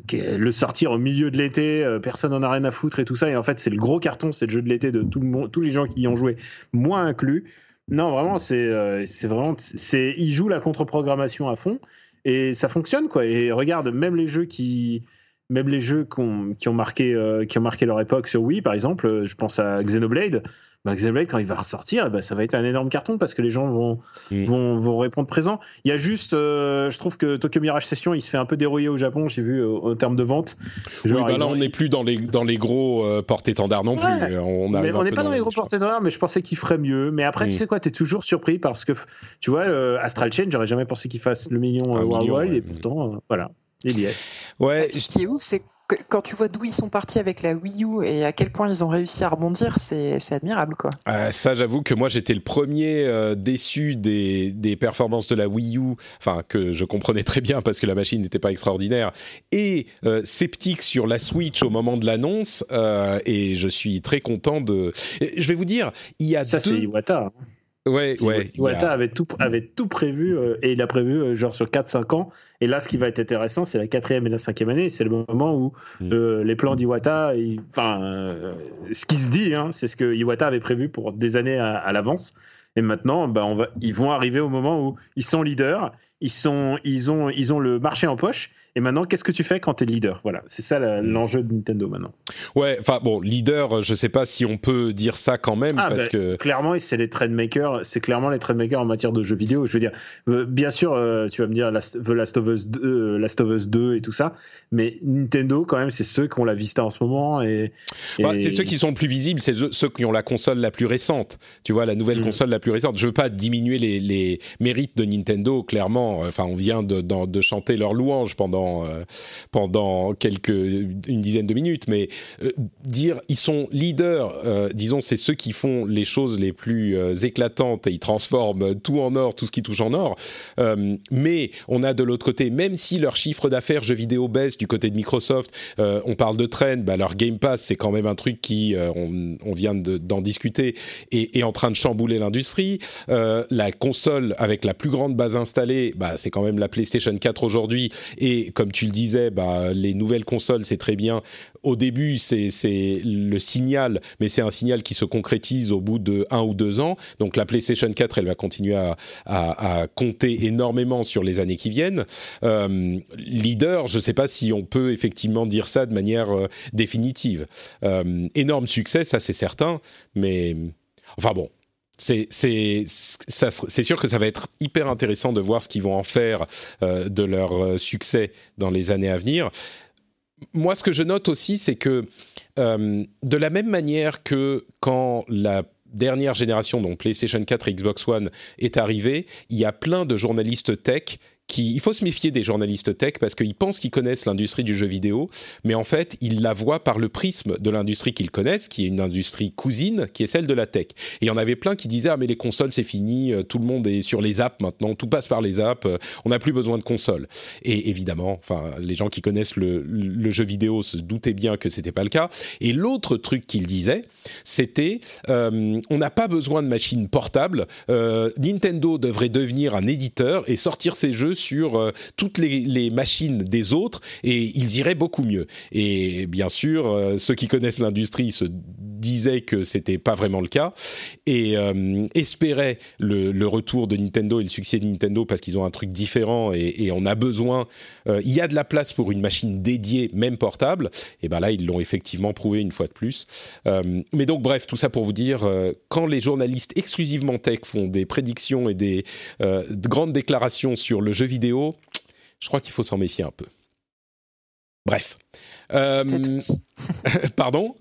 le sortir au milieu de l'été, personne n'en a rien à foutre et tout ça. Et en fait, c'est le gros carton, c'est le jeu de l'été de tout le monde, tous les gens qui y ont joué, moi inclus. Non, vraiment, c'est c'est vraiment. Ils jouent la contre-programmation à fond. Et ça fonctionne, quoi. Et regarde, même les jeux qui, même les jeux qui ont, qui ont marqué, euh, qui ont marqué leur époque sur Wii, par exemple, euh, je pense à Xenoblade. Bah, Xenoblade, quand il va ressortir, eh ben, ça va être un énorme carton parce que les gens vont, vont, vont, répondre présent. Il y a juste, euh, je trouve que Tokyo Mirage Session, il se fait un peu dérouiller au Japon, j'ai vu, en termes de vente. oui, bah là, on n'est plus dans les, dans les gros porte-étendards non plus. On n'est pas dans, les gros porte-étendards, mais je pensais qu'il ferait mieux. Mais après, tu sais quoi, tu es toujours surpris parce que, tu vois, Astral Chain, j'aurais jamais pensé qu'il fasse le million worldwide, et pourtant, voilà. Il y est. Ouais. Ce qui est ouf, c'est quand tu vois d'où ils sont partis avec la Wii U et à quel point ils ont réussi à rebondir, c'est admirable. quoi. Euh, ça, j'avoue que moi, j'étais le premier euh, déçu des, des, performances de la Wii U, enfin, que je comprenais très bien parce que la machine n'était pas extraordinaire, et euh, sceptique sur la Switch au moment de l'annonce, et je suis très content de... Je vais vous dire, il y a Ça, c'est Iwata. Hein. Ouais, ouais. Iwata avait, tout, avait tout prévu, et il a prévu genre sur 4-5 ans, et là, ce qui va être intéressant, c'est la quatrième et la cinquième année. C'est le moment où mm. euh, les plans d'Iwata, enfin, euh, ce qui se dit, hein, c'est ce que Iwata avait prévu pour des années à, l'avance. Et maintenant, bah, on va, ils vont arriver au moment où ils sont leaders ils, sont, ils, ont, ils ont le marché en poche. Et maintenant, qu'est-ce que tu fais quand tu es leader? Voilà, c'est ça mm. l'enjeu de Nintendo maintenant. Ouais, enfin bon, leader, je sais pas si on peut dire ça quand même ah, parce ben, que clairement, c'est les trendmakers, c'est clairement les trendmakers en matière de jeux vidéo. Je veux dire, euh, bien sûr, euh, tu vas me dire The Last of Us 2, euh, Last of Us 2 et tout ça, mais Nintendo quand même, c'est ceux qui ont la Vista en ce moment et, bah, c'est ceux qui sont le plus visibles, c'est ceux qui ont la console la plus récente. Tu vois, la nouvelle mm. console la plus récente. Je veux pas diminuer les, les mérites de Nintendo, clairement. Enfin, on vient de, de chanter leur louange pendant euh, pendant quelques une dizaine de minutes, mais euh, dire ils sont leaders, euh, disons, c'est ceux qui font les choses les plus éclatantes et ils transforment tout en or, tout ce qui touche en or. mais on a de l'autre côté, même si leur chiffre d'affaires jeux vidéo baisse du côté de Microsoft, on parle de trend, bah, leur Game Pass c'est quand même un truc qui, on, vient d'en discuter, est, est, en train de chambouler l'industrie. la console avec la plus grande base installée, bah, c'est quand même la PlayStation 4 aujourd'hui. Et comme tu le disais, bah, les nouvelles consoles, c'est très bien. Au début, c'est le signal, mais c'est un signal qui se concrétise au bout de un ou deux ans. Donc la PlayStation 4, elle va continuer à, compter énormément sur les années qui viennent. Euh, leader, je ne sais pas si on peut effectivement dire ça de manière euh, définitive. Euh, énorme succès, ça c'est certain, mais enfin bon, c'est sûr que ça va être hyper intéressant de voir ce qu'ils vont en faire euh, de leur euh, succès dans les années à venir. Moi, ce que je note aussi, c'est que euh, de la même manière que quand la dernière génération, donc PlayStation 4 et Xbox One, est arrivée, il y a plein de journalistes tech il faut se méfier des journalistes tech parce qu'ils pensent qu'ils connaissent l'industrie du jeu vidéo, mais en fait, ils la voient par le prisme de l'industrie qu'ils connaissent, qui est une industrie cousine, qui est celle de la tech. Et il y en avait plein qui disaient ah mais les consoles c'est fini, euh, tout le monde est sur les apps maintenant, tout passe par les apps, euh, on n'a plus besoin de consoles. Et évidemment, enfin les gens qui connaissent le, jeu vidéo se doutaient bien que c'était pas le cas. Et l'autre truc qu'ils disaient, c'était euh, on n'a pas besoin de machines portables. Nintendo devrait devenir un éditeur et sortir ses jeux sur euh, toutes les, machines des autres et ils iraient beaucoup mieux. Et bien sûr, euh, ceux qui connaissent l'industrie se disaient que c'était pas vraiment le cas et euh, espéraient le, retour de Nintendo et le succès de Nintendo parce qu'ils ont un truc différent et, on a besoin. il y a de la place pour une machine dédiée, même portable. Et ben là, ils l'ont effectivement prouvé une fois de plus. mais donc, bref, tout ça pour vous dire, quand les journalistes exclusivement tech font des prédictions et des grandes déclarations sur le jeu vidéo, je crois qu'il faut s'en méfier un peu. Bref. Euh, pardon?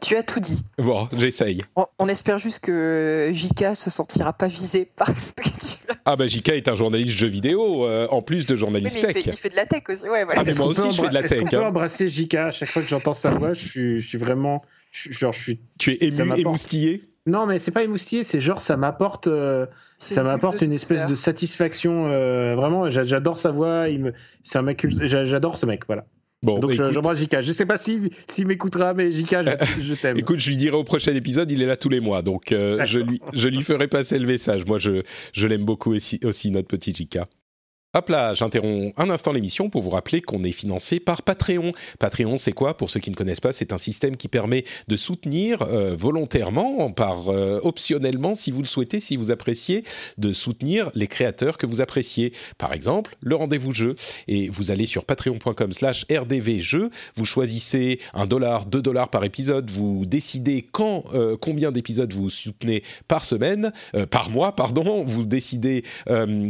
Tu as tout dit. Bon, j'essaye. On, espère juste que JK se sentira pas visé par ce que tu as Ah bah JK est un journaliste jeu vidéo, euh, en plus de journaliste tech. Il fait, de la tech aussi, ouais, voilà. Ah mais moi aussi je fais de la tech. On peut hein. embrasser JK à chaque fois que j'entends sa voix, je suis, je suis vraiment... genre, je suis... Tu es ému, émoustillé? Non, mais c'est pas émoustillé, c'est genre ça m'apporte, euh, ça m'apporte une espèce de satisfaction. Euh, vraiment, j'adore sa voix. Il me, c'est un mec, j'adore ce mec, voilà. Bon, donc j'embrasse Jika. Je sais pas s'il si, m'écoutera, mais Jika, je, t'aime. Écoute, je lui dirai au prochain épisode, il est là tous les mois, donc euh, je lui, je lui ferai passer le message. Moi, je, je l'aime beaucoup aussi, aussi, notre petit Jika. Hop là, j'interromps un instant l'émission pour vous rappeler qu'on est financé par Patreon. Patreon, c'est quoi? Pour ceux qui ne connaissent pas, c'est un système qui permet de soutenir euh, volontairement, par euh, optionnellement, si vous le souhaitez, si vous appréciez, de soutenir les créateurs que vous appréciez. Par exemple, le rendez-vous jeu. Et vous allez sur patreon.com/slash rdvjeu. Vous choisissez un dollar, deux dollars par épisode. Vous décidez quand, euh, combien d'épisodes vous soutenez par semaine, par mois, pardon. Vous décidez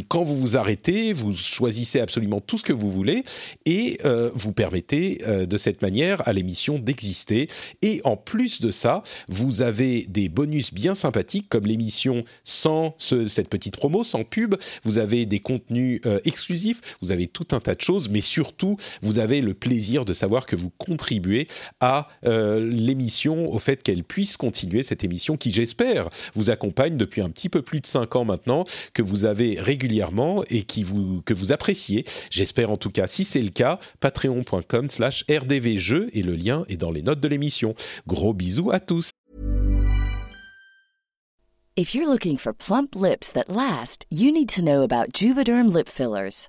quand vous vous arrêtez. Vous choisissez absolument tout ce que vous voulez et euh, vous permettez euh, de cette manière à l'émission d'exister. Et en plus de ça, vous avez des bonus bien sympathiques comme l'émission sans cette petite promo, sans pub. Vous avez des contenus euh, exclusifs, vous avez tout un tas de choses, mais surtout, vous avez le plaisir de savoir que vous contribuez à l'émission, au fait qu'elle puisse continuer cette émission qui, j'espère, vous accompagne depuis un petit peu plus de cinq ans maintenant, que vous avez régulièrement et qui vous que vous appréciez. J'espère en tout cas. Si c'est le cas, patreon.com slash rdvjeux et le lien est dans les notes de l'émission. Gros bisous à tous. If you're looking for plump lips that last, you need to know about Juvederm lip fillers.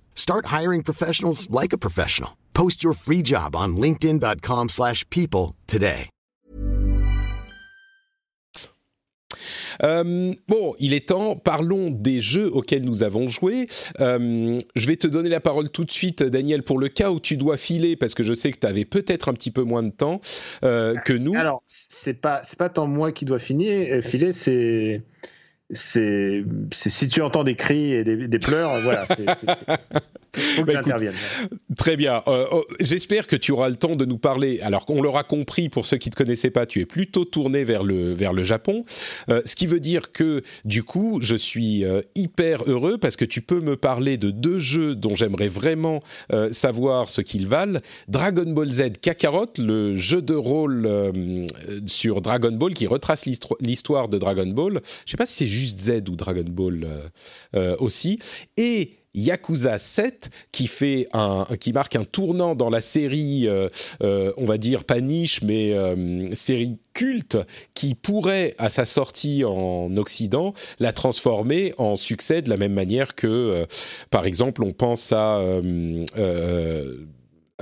Start hiring professionals like a professional. Post your free job on linkedin.com/people slash people today. Euh, bon, il est temps. Parlons des jeux auxquels nous avons joué. Euh, je vais te donner la parole tout de suite, Daniel, pour le cas où tu dois filer, parce que je sais que tu avais peut-être un petit peu moins de temps euh, que nous. Alors, c'est pas c'est pas tant moi qui dois finir, filer, c'est c'est si tu entends des cris et des, pleurs, voilà. c'est- faut que Bah, écoute. Très bien. Euh, oh, J'espère que tu auras le temps de nous parler. Alors qu'on l'aura compris, pour ceux qui ne te connaissaient pas, tu es plutôt tourné vers le, vers le Japon. Euh, ce qui veut dire que, du coup, je suis euh, hyper heureux parce que tu peux me parler de deux jeux dont j'aimerais vraiment savoir ce qu'ils valent. Dragon Ball Z Kakarot, le jeu de rôle sur Dragon Ball qui retrace l'histo- l'histoire de Dragon Ball. Je ne sais pas si c'est juste Z ou Dragon Ball aussi. Et Yakuza 7 qui fait un qui marque un tournant dans la série euh, euh, on va dire pas niche mais euh, série culte qui pourrait à sa sortie en occident la transformer en succès de la même manière que par exemple on pense à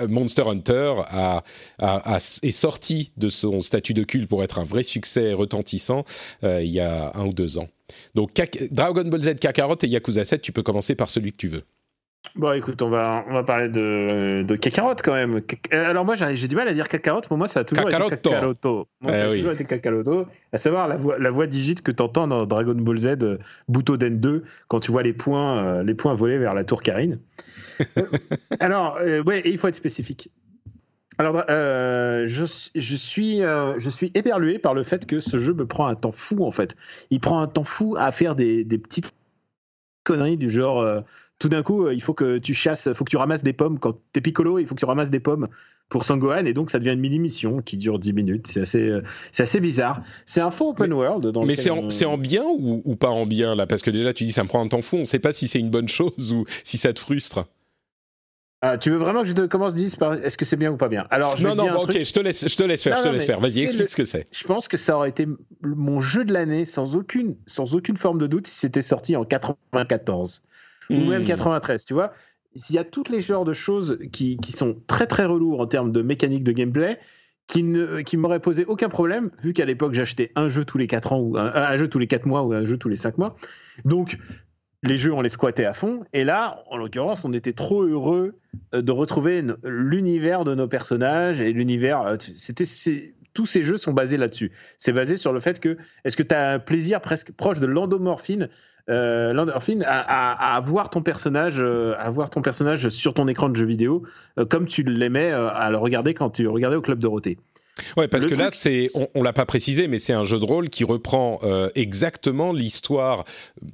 Monster Hunter a, a- a- est sorti de son statut de culte pour être un vrai succès retentissant euh, il y a un ou deux ans. Donc Kak- Dragon Ball Z Kakarot et Yakuza 7, tu peux commencer par celui que tu veux. Bon, écoute, on va, on va parler de, de Kakarot quand même. Euh, Alors, moi, j'ai du mal à dire Kakarot. Pour moi, ça a toujours Kakaroto. été Kakaroto. Moi, Eh ça a oui. toujours été Kakaroto. À savoir la voix, la voix digite que tu entends dans Dragon Ball Z euh, Butoden 2 quand tu vois les points, euh, les points voler vers la tour Karine. Alors, euh, ouais, il faut être spécifique. Alors, euh, je, je, suis, euh, je suis éberlué par le fait que ce jeu me prend un temps fou, en fait. Il prend un temps fou à faire des, des petites conneries du genre. euh, tout d'un coup, il faut que tu chasses, il faut que tu ramasses des pommes. Quand t'es piccolo, il faut que tu ramasses des pommes pour Sangohan, et donc ça devient une mini-mission qui dure 10 minutes. C'est assez, c'est assez bizarre. C'est un faux open world. Dans Mais c'est en, on- c'est en bien ou, ou pas en bien là? Parce que déjà tu dis ça me prend un temps fou, on ne sait pas si c'est une bonne chose ou si ça te frustre. Ah, tu veux vraiment que je te commence dise par est-ce que c'est bien ou pas bien? Alors, je non, non, bon, ok, truc. je te laisse, je te laisse faire, Non, je te non, laisse faire. Vas-y, explique le- ce que c'est. Je pense que ça aurait été mon jeu de l'année sans aucune, sans aucune forme de doute si c'était sorti en 94 ou Hmm. même 93. Tu vois, il y a toutes les genres de choses qui, qui sont très très relous en termes de mécanique de gameplay qui ne qui m'auraient posé aucun problème vu qu'à l'époque j'achetais un jeu tous les 4 ans ou un, un jeu tous les 4 mois ou un jeu tous les 5 mois. Donc les jeux, on les squattait à fond. Et là, en l'occurrence, on était trop heureux euh, de retrouver l'univers de nos personnages et l'univers. euh, C'était, tous ces jeux sont basés là-dessus. C'est basé sur le fait que est-ce que tu as un plaisir presque proche de l'endomorphine, euh, à, voir ton personnage, à voir ton personnage sur ton écran de jeu vidéo, comme tu l'aimais à le regarder quand tu regardais au club Dorothée. Ouais, parce Le que là, c'est, on, on l'a pas précisé, mais c'est un jeu de rôle qui reprend euh, exactement l'histoire,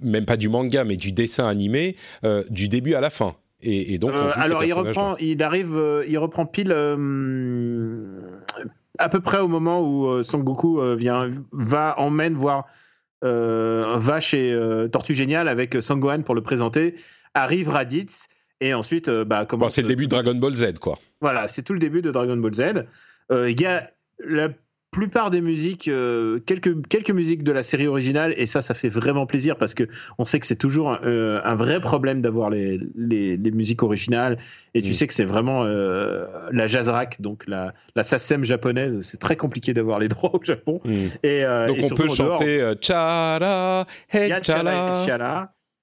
même pas du manga, mais du dessin animé, euh, du début à la fin. Et, et donc, on Euh, joue alors il reprend, il arrive, il reprend pile à peu près au moment où Son Goku vient, va emmène voir, va chez Tortue Géniale avec Sangohan pour le présenter. Arrive Raditz et ensuite, bah, Bon, commence. c'est le début de Dragon Ball Z, quoi. Voilà, c'est tout le début de Dragon Ball Z. Euh, Il y a la plupart des musiques, euh, quelques, quelques musiques de la série originale, et ça, ça fait vraiment plaisir parce que on sait que c'est toujours euh, un vrai problème d'avoir les, les, les musiques originales, et tu Mm. sais que c'est vraiment euh, la jazz rack, donc la, la SACEM japonaise, c'est très compliqué d'avoir les droits au Japon. Mm. Et, euh, Donc et on peut dehors, chanter euh, y hey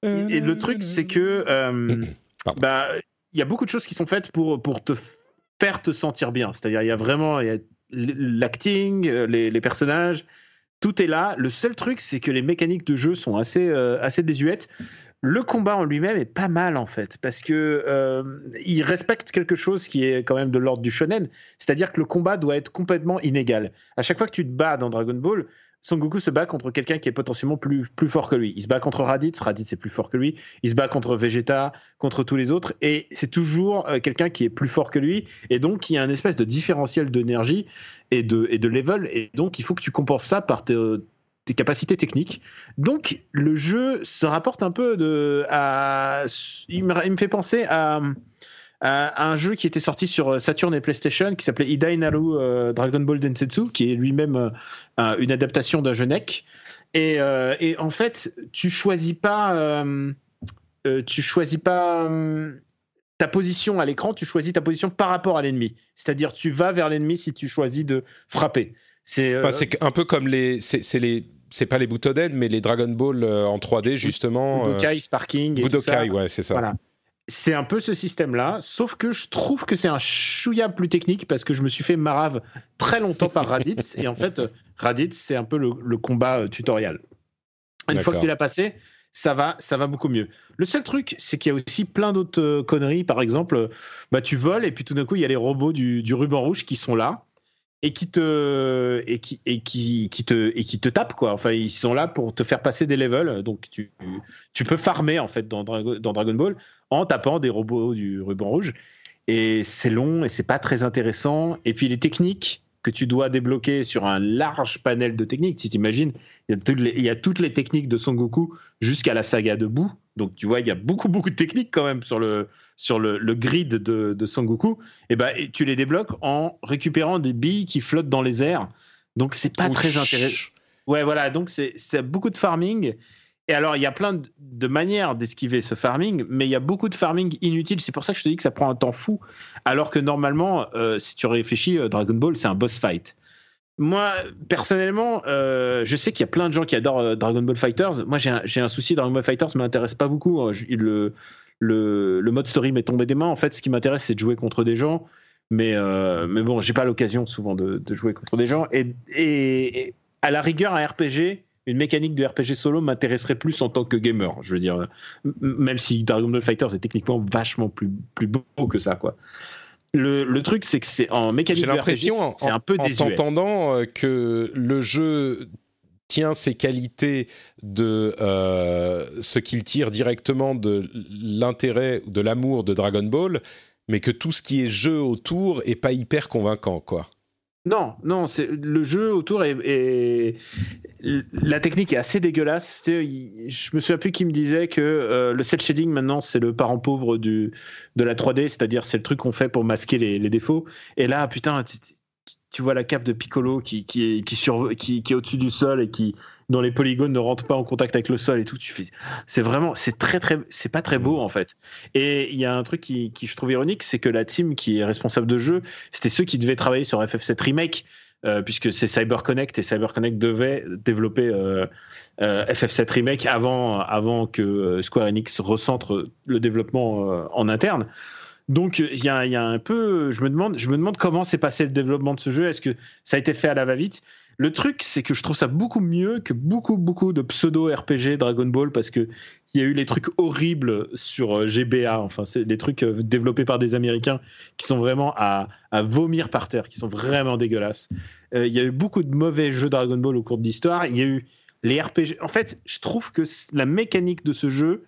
et. Et le truc, c'est que euh, Pardon. bah, il y a beaucoup de choses qui sont faites pour, pour te faire te sentir bien. C'est-à-dire, il y a vraiment il y a l'acting, euh, les, personnages, tout est là. Le seul truc, c'est que les mécaniques de jeu sont assez, euh, assez désuètes. Le combat en lui-même est pas mal en fait, parce que euh, il respecte quelque chose qui est quand même de l'ordre du shonen, c'est-à-dire que le combat doit être complètement inégal. À chaque fois que tu te bats dans Dragon Ball, Son Goku se bat contre quelqu'un qui est potentiellement plus, plus fort que lui. Il se bat contre Raditz, Raditz est plus fort que lui. Il se bat contre Vegeta, contre tous les autres, et c'est toujours euh, quelqu'un qui est plus fort que lui, et donc il y a un espèce de différentiel d'énergie et de, et de level, et donc il faut que tu compenses ça par tes, tes capacités techniques. Donc le jeu se rapporte un peu de, à, il me, il me fait penser à un jeu qui était sorti sur Saturn et PlayStation qui s'appelait Idai Naru euh, Dragon Ball Densetsu, qui est lui-même euh, une adaptation d'un jeu NEC. Et, euh, et, en fait, tu choisis pas, euh, euh, tu choisis pas euh, ta position à l'écran, tu choisis ta position par rapport à l'ennemi. C'est-à-dire, tu vas vers l'ennemi si tu choisis de frapper. C'est Bah, un peu comme les. C'est les. C'est pas les Butoden, mais les Dragon Ball euh, en 3D, justement. euh, Budokai, Sparking. Et tout ça. Budokai, ouais, c'est ça. Voilà. C'est un peu ce système-là, sauf que je trouve que c'est un chouïa plus technique parce que je me suis fait marave très longtemps par Raditz et en fait Raditz c'est un peu le, le combat euh, tutoriel. Une fois que tu l'as passé, ça va, ça va beaucoup mieux. Le seul truc, c'est qu'il y a aussi plein d'autres euh, conneries. Par exemple, euh, bah, tu voles et puis tout d'un coup il y a les robots du, du ruban rouge qui sont là et qui te et qui et qui, qui te et qui te tapent quoi. Enfin ils sont là pour te faire passer des levels. Donc tu tu peux farmer en fait dans, dans Dragon Ball en tapant des robots du ruban rouge. Et c'est long et c'est pas très intéressant. Et puis les techniques que tu dois débloquer sur un large panel de techniques. Si tu imagines, il y, a toutes les, il y a toutes les techniques de Son Goku jusqu'à la saga de Boo. Donc tu vois, il y a beaucoup, beaucoup de techniques quand même sur le, sur le, le grid de, de Son Goku. Et ben, et tu les débloques en récupérant des billes qui flottent dans les airs. Donc c'est pas très intéressant. Ouais, voilà, donc c'est beaucoup de farming. Et alors, il y a plein de, manières d'esquiver ce farming, mais il y a beaucoup de farming inutile. C'est pour ça que je te dis que ça prend un temps fou. Alors que normalement, euh, si tu réfléchis, euh, Dragon Ball, c'est un boss fight. Moi, personnellement, euh, je sais qu'il y a plein de gens qui adorent Dragon Ball Fighters. Moi, j'ai un, souci. Dragon Ball Fighters m'intéresse pas beaucoup. Le, mode story m'est tombé des mains. En fait, ce qui m'intéresse, c'est de jouer contre des gens. Mais, mais bon, j'ai pas l'occasion souvent de, jouer contre des gens. Et à la rigueur, un RPG, une mécanique de RPG solo m'intéresserait plus en tant que gamer. Je veux dire, même si Dragon Ball Fighters est techniquement vachement plus, plus beau que ça, quoi. Le, le truc, c'est que c'est en mécanique de RPG, l'impression, en, c'est un peu en désuet. t'entendant, euh, que le jeu tient ses qualités de euh, ce qu'il tire directement de l'intérêt, de l'amour de Dragon Ball, mais que tout ce qui est jeu autour est pas hyper convaincant, quoi. Non, non, c'est le jeu autour est, la technique est assez dégueulasse. Je me souviens plus qui me disait que euh, le cel shading maintenant c'est le parent pauvre du de la 3D, c'est-à-dire c'est le truc qu'on fait pour masquer les, les défauts. Et là, putain, tu, vois la cape de Piccolo qui qui est qui sur qui, qui est au-dessus du sol et qui dont les polygones ne rentrent pas en contact avec le sol et tout. Tu fais, c'est vraiment, c'est très très, c'est pas très beau en fait. Et il y a un truc qui, qui je trouve ironique, c'est que la team qui est responsable de jeu, c'était ceux qui devaient travailler sur FF7 Remake, euh, puisque c'est CyberConnect et CyberConnect devait développer euh, euh, FF7 Remake avant, avant que Square Enix recentre le développement en interne. Donc il y a, il y a un peu, je me demande, je me demande comment s'est passé le développement de ce jeu. Est-ce que ça a été fait à la va-vite? Le truc, c'est que je trouve ça beaucoup mieux que beaucoup beaucoup de pseudo RPG Dragon Ball parce que il y a eu les trucs horribles sur euh, GBA. Enfin, c'est des trucs euh, développés par des Américains qui sont vraiment à, vomir par terre, qui sont vraiment dégueulasses. Euh, il y a eu beaucoup de mauvais jeux Dragon Ball au cours de l'histoire. Il y a eu les RPG. En fait, je trouve que la mécanique de ce jeu,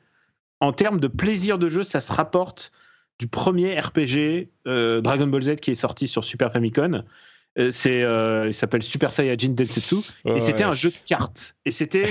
en termes de plaisir de jeu, ça se rapporte du premier RPG euh, Dragon Ball Z qui est sorti sur Super Famicom. Euh, c'est, euh, il s'appelle Super Saiyajin Densetsu et c'était un jeu de cartes. Et c'était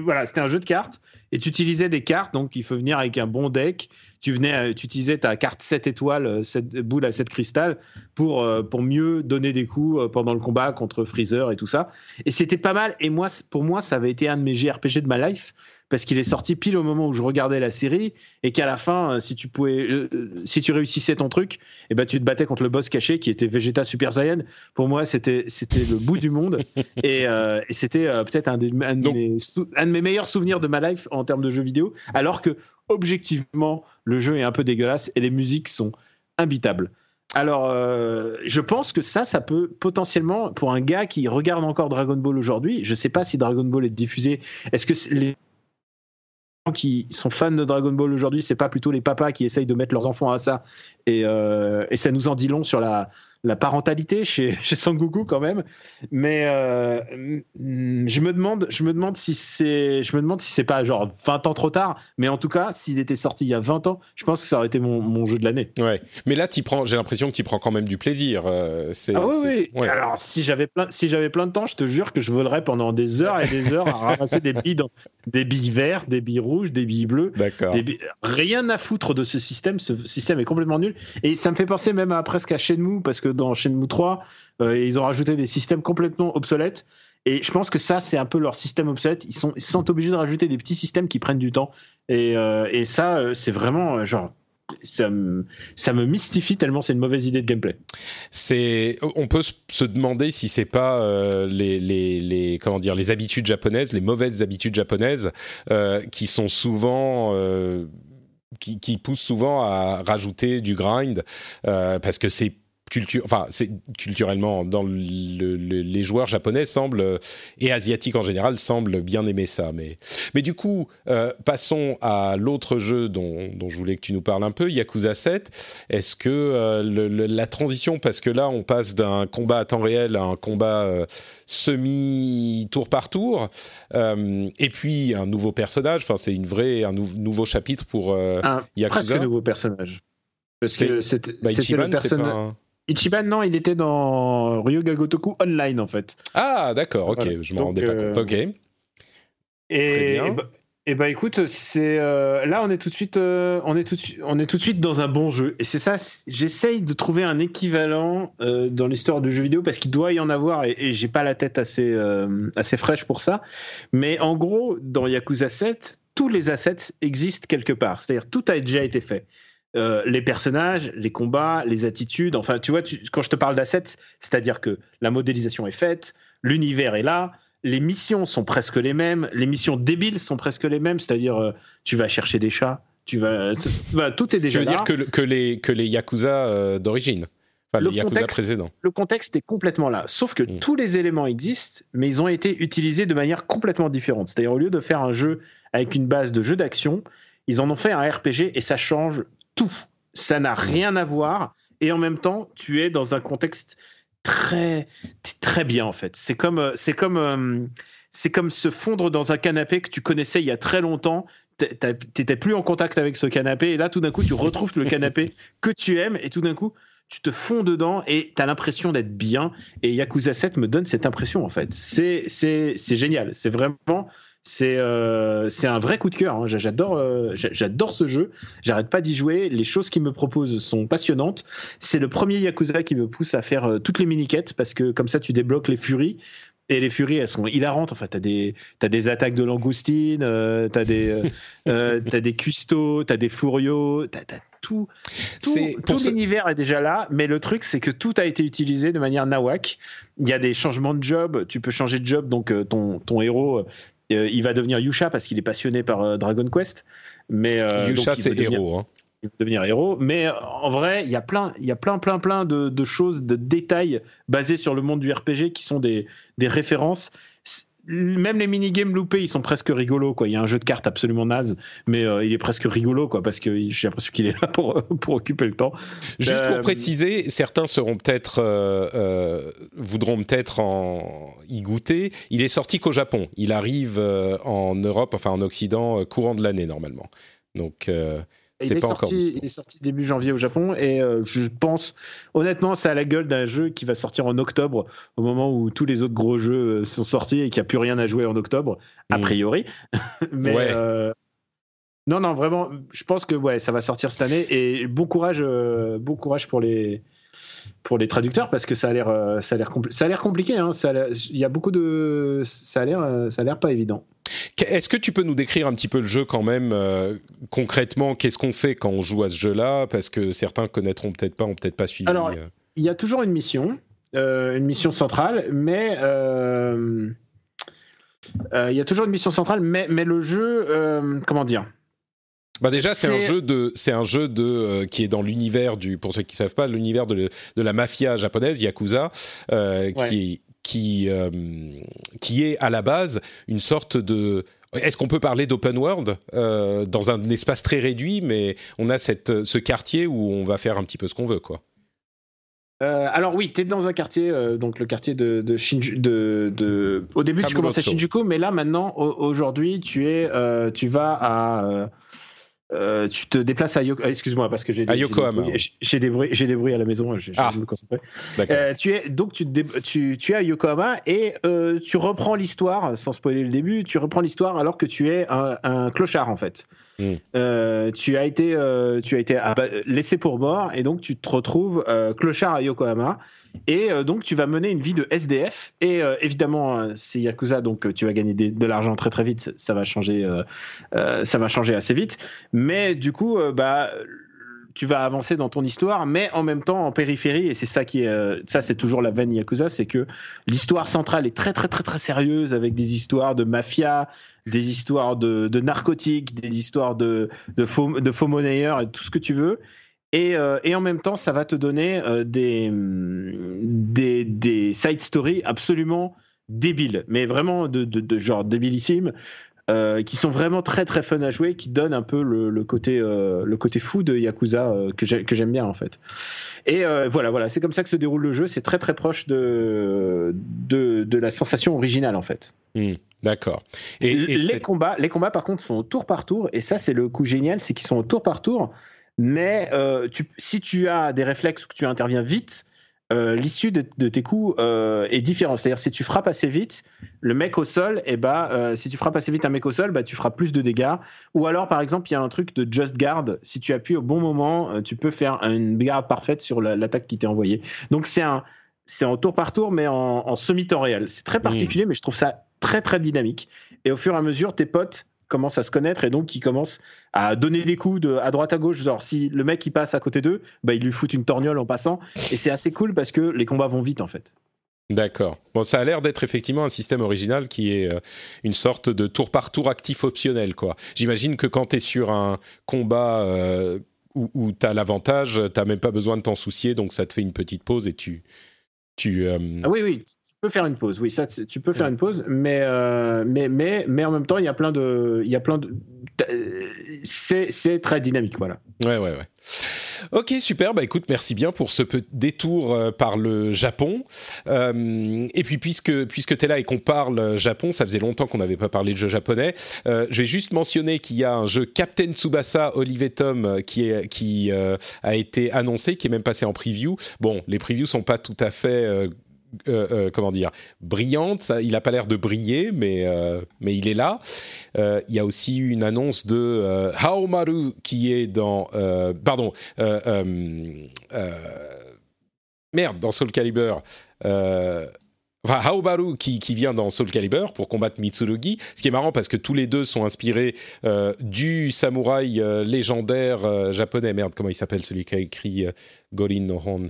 voilà, c'était un jeu de cartes. Et tu utilisais des cartes, donc il faut venir avec un bon deck. Tu venais, tu utilisais ta carte 7 étoiles, euh, 7 boule à 7 cristal pour pour mieux donner des coups pendant le combat contre Freezer et tout ça. Et c'était pas mal. Et moi, pour moi, ça avait été un de mes JRPG de ma life parce qu'il est sorti pile au moment où je regardais la série et qu'à la fin, euh, si tu pouvais, euh, euh, si tu réussissais ton truc, et ben tu te battais contre le boss caché qui était Vegeta Super Saiyan. Pour moi, c'était c'était le bout du monde et, euh, et c'était euh, peut-être un, des- un, de mes sou- un de mes meilleurs souvenirs de ma life en termes de jeux vidéo. Alors que objectivement, le jeu est un peu dégueulasse et les musiques sont imbitables. alors, euh, je pense que ça, ça peut potentiellement, pour un gars qui regarde encore Dragon Ball aujourd'hui, je sais pas si Dragon Ball est diffusé. Est-ce que les qui sont fans de Dragon Ball aujourd'hui, c'est pas plutôt les papas qui essayent de mettre leurs enfants à ça. Et, euh, et ça nous en dit long sur la, la parentalité chez, chez Sangoku quand même. Mais euh, je me demande, je me demande si c'est, je me demande si c'est pas genre 20 ans trop tard. Mais en tout cas, s'il était sorti il y a 20 ans, je pense que ça aurait été mon, mon jeu de l'année. Ouais. Mais là, prends, j'ai l'impression que tu prends quand même du plaisir. Euh, c'est, ah oui, oui. Alors, si j'avais plein, si j'avais plein de temps, je te jure que je volerais pendant des heures et des heures à ramasser des billes, dans, des billes vertes, des billes rouges, des billes bleues. D'accord. Rien à foutre de ce système. Ce système est complètement nul. Et ça me fait penser même à presque à Shenmue parce que dans Shenmue 3, euh, ils ont rajouté des systèmes complètement obsolètes. Et je pense que ça, c'est un peu leur système obsolète. Ils sont, ils sont obligés de rajouter des petits systèmes qui prennent du temps. Et, euh, ça, euh, c'est vraiment genre. Ça me, mystifie tellement c'est une mauvaise idée de gameplay. On peut se demander si c'est pas les, les, les, comment dire, les habitudes japonaises, les mauvaises habitudes japonaises, qui sont souvent qui, poussent souvent à rajouter du grind parce que c'est culture, enfin, c'est culturellement dans les joueurs japonais semblent et asiatiques en général semblent bien aimer ça. Mais, mais du coup, euh, passons à l'autre jeu dont, dont, je voulais que tu nous parles un peu, Yakuza 7. Est-ce que euh, la transition, parce que là, on passe d'un combat à temps réel à un combat euh, semi tour par tour, et puis un nouveau personnage. Enfin, c'est une vraie un nouveau chapitre pour un, Yakuza. Presque nouveau personnage. C'est bah, c'est pas Ichiban, non, il était dans Ryuga Gotoku Online, en fait. Ah, d'accord, ok, je m'en rendais pas compte. Ok. Et, et, bah, et bah, écoute, c'est euh, là on est tout de suite, euh, on est tout de suite, on est tout de suite dans un bon jeu. Et c'est ça, j'essaye de trouver un équivalent euh, dans l'histoire du jeu vidéo parce qu'il doit y en avoir et, et j'ai pas la tête assez assez fraîche pour ça. Mais en gros, dans Yakuza 7, tous les assets existent quelque part. C'est-à-dire tout a déjà été fait. Euh, les personnages, les combats, les attitudes. Enfin, tu vois, quand je te parle d'assets, c'est-à-dire que la modélisation est faite, l'univers est là, les missions sont presque les mêmes, les missions débiles sont presque les mêmes, c'est-à-dire euh, tu vas chercher des chats, tu vas, bah, tout est déjà là. Je veux dire que, les que les yakuza euh, d'origine. Enfin, les Yakuza précédents. Le contexte est complètement là. Sauf que mm. tous les éléments existent, mais ils ont été utilisés de manière complètement différente. C'est-à-dire, au lieu de faire un jeu avec une base de jeu d'action, ils en ont fait un RPG et ça change tout. Ça n'a rien à voir. Et en même temps, tu es dans un contexte très, très bien, en fait. C'est comme, euh, c'est comme, euh, c'est comme se fondre dans un canapé que tu connaissais il y a très longtemps. T'étais plus en contact avec ce canapé. Et là, tout d'un coup, tu retrouves le canapé que tu aimes. Et tout d'un coup, tu te fonds dedans et tu as l'impression d'être bien. Et Yakuza 7 me donne cette impression, en fait. C'est, génial. C'est vraiment c'est euh, c'est un vrai coup de cœur. Hein. J'adore euh, j'adore ce jeu. J'arrête pas d'y jouer. Les choses qu'il me propose sont passionnantes. C'est le premier Yakuza qui me pousse à faire euh, toutes les mini-quêtes parce que comme ça tu débloques les furies. Et les furies, elles sont hilarantes. Enfin, t'as des, as des attaques de langoustine, t'as des, as des cuistots, t'as des furios, t'as as tout. Tout, tout l'univers est déjà là, mais le truc, c'est que tout a été utilisé de manière nawak. Il y a des changements de job. Tu peux changer de job, donc ton, ton héros, euh, il va devenir Yusha parce qu'il est passionné par euh, Dragon Quest. Mais euh, Yusha, c'est héros. Hein. Il va devenir héros. Mais en vrai, il y a plein, il y a plein, plein, plein de, choses, de détails basés sur le monde du RPG qui sont des, des références même les minigames loupés, ils sont presque rigolos. Quoi. Il y a un jeu de cartes absolument naze, mais euh, il est presque rigolo quoi, parce que j'ai l'impression qu'il est là pour, pour occuper le temps. Juste pour euh, préciser, certains seront peut-être euh, voudront peut-être en y goûter. Il est sorti qu'au Japon. Il arrive en Europe, enfin en Occident, courant de l'année normalement. Donc il, est sorti, il est sorti début janvier au Japon et euh, je pense, honnêtement, c'est à la gueule d'un jeu qui va sortir en octobre, au moment où tous les autres gros jeux euh, sont sortis et qu'il n'y a plus rien à jouer en octobre, a hmm. priori. Mais euh, non, non, vraiment, je pense que ouais, ça va sortir cette année et bon courage, bon courage pour les pour les traducteurs parce que ça a l'air ça a l'air ça a l'air compliqué hein. il y a beaucoup de ça a l'air ça a l'air pas évident est-ce que tu peux nous décrire un petit peu le jeu quand même euh, concrètement Qu'est-ce qu'on fait quand on joue à ce jeu-là? Parce que certains connaîtront peut-être pas, ont peut-être pas suivi. Alors, euh. il y a toujours une mission, euh, une mission centrale, mais il y a toujours une mission centrale, mais, mais le jeu, comment dire? Bah déjà, c'est un jeu de, c'est un jeu de euh, qui est dans l'univers du, pour ceux qui savent pas, l'univers de, de la mafia japonaise, yakuza, euh, Ouais. qui qui euh, qui est à la base une sorte de est-ce qu'on peut parler d'open world euh, dans un espace très réduit, mais on a cette, ce quartier où on va faire un petit peu ce qu'on veut, quoi. Euh, alors oui, tu es dans un quartier, euh, donc le quartier de, de Shinju- de, de- Au début, tu commences à Shinjuku, mais là maintenant, au- aujourd'hui, tu es, euh, tu vas à, euh, euh, tu te déplaces à Yokohama. Excuse-moi parce que j'ai des- j'ai des Yokohama, bruits- j'ai- des bruits, j'ai des bruits à la maison. Ah. me. Euh, tu es donc tu, te dé- tu, tu es à Yokohama et euh, tu reprends l'histoire sans spoiler le début. Tu reprends l'histoire alors que tu es un, un clochard en fait. Mm. Euh, tu as été euh, tu as été aba- laissé pour mort et donc tu te retrouves euh, clochard à Yokohama et euh, donc tu vas mener une vie de SDF et euh, évidemment euh, c'est Yakuza donc tu vas gagner de l'argent très très vite. Ça va changer ça va changer assez vite. Mais du coup bah tu vas avancer dans ton histoire, mais en même temps en périphérie, et c'est ça qui est, ça c'est toujours la veine Yakuza, c'est que l'histoire centrale est très très très très sérieuse avec des histoires de mafia, des histoires de, de narcotiques, des histoires de, de, faux, de faux monnayeurs et tout ce que tu veux. Et, euh, et en même temps, ça va te donner euh, des, hum, des, des side stories absolument débiles, mais vraiment de, de, de genre débilissimes. euh, qui sont vraiment très très fun à jouer, qui donnent un peu le, le côté le côté fou de Yakuza que j'ai- que j'aime bien en fait. Et voilà voilà, c'est comme ça que se déroule le jeu. C'est très très proche de, de de la sensation originale en fait. Hmm, D'accord. Et, et les combats, les combats par contre sont au tour par tour, et ça c'est le coup génial, c'est qu'ils sont au tour par tour. Mais euh, tu, si tu as des réflexes que tu interviens vite, euh, l'issue de, de tes coups euh, est différente. C'est-à-dire si tu frappes assez vite, le mec au sol, et bah, euh, si tu frappes assez vite un mec au sol, bah, tu feras plus de dégâts. Ou alors par exemple, il y a un truc de just guard. Si tu appuies au bon moment, tu peux faire une garde parfaite sur la- l'attaque qui t'est envoyée. Donc c'est un c'est en tour par tour, mais en, en semi-temps réel. C'est très particulier, mais je trouve ça très très dynamique. Et au fur et à mesure, tes potes commencent à se connaître et donc ils commencent à donner des coups de, à droite à gauche. Genre, si le mec il passe à côté d'eux, bah, ils lui foutent une torgnole en passant. Et c'est assez cool parce que les combats vont vite en fait. D'accord. Bon, ça a l'air d'être effectivement un système original qui est euh, une sorte de tour par tour actif optionnel, quoi. J'imagine que quand tu es sur un combat euh, où, où tu as l'avantage, tu même pas besoin de t'en soucier, donc ça te fait une petite pause et tu. tu euh, Ah oui, oui. Tu peux faire une pause, oui, ça, tu peux faire une pause, mais, euh, mais, mais, mais en même temps, il y a plein de. Il y a plein de c'est très dynamique, voilà. Ouais, ouais, ouais. Ok, super. Bah écoute, merci bien pour ce petit détour euh, par le Japon. Euh, et puis, puisque, puisque tu es là et qu'on parle Japon, ça faisait longtemps qu'on n'avait pas parlé de jeu japonais, euh, je vais juste mentionner qu'il y a un jeu Captain Tsubasa Olive et Tom euh, qui, est, qui a été annoncé, qui est même passé en preview. Bon, les previews sont pas tout à fait. Euh, euh, comment dire, brillante. Il n'a pas l'air de briller, mais, euh, mais il est là. Il y a aussi une annonce de Haomaru qui est dans. pardon. merde, dans Soul Calibur. Enfin, Haobaru qui, qui vient dans Soul Calibur pour combattre Mitsurugi. Ce qui est marrant parce que tous les deux sont inspirés du samouraï légendaire japonais. Merde, comment il s'appelle celui qui a écrit Gorin no Hon?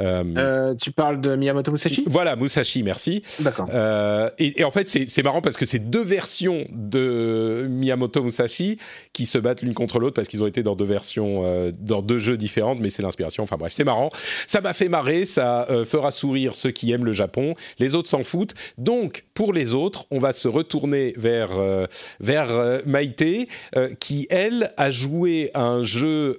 Euh, Euh, tu parles de Miyamoto Musashi? Voilà, Musashi, merci. D'accord. Euh, et, et en fait, c'est marrant parce que c'est deux versions de Miyamoto Musashi qui se battent l'une contre l'autre parce qu'ils ont été dans deux versions, euh, dans deux jeux différentes, mais c'est l'inspiration. Enfin bref, c'est marrant. Ça m'a fait marrer, ça fera sourire ceux qui aiment le Japon. Les autres s'en foutent. Donc, pour les autres, on va se retourner vers, vers Maïté, qui, elle, a joué à un jeu.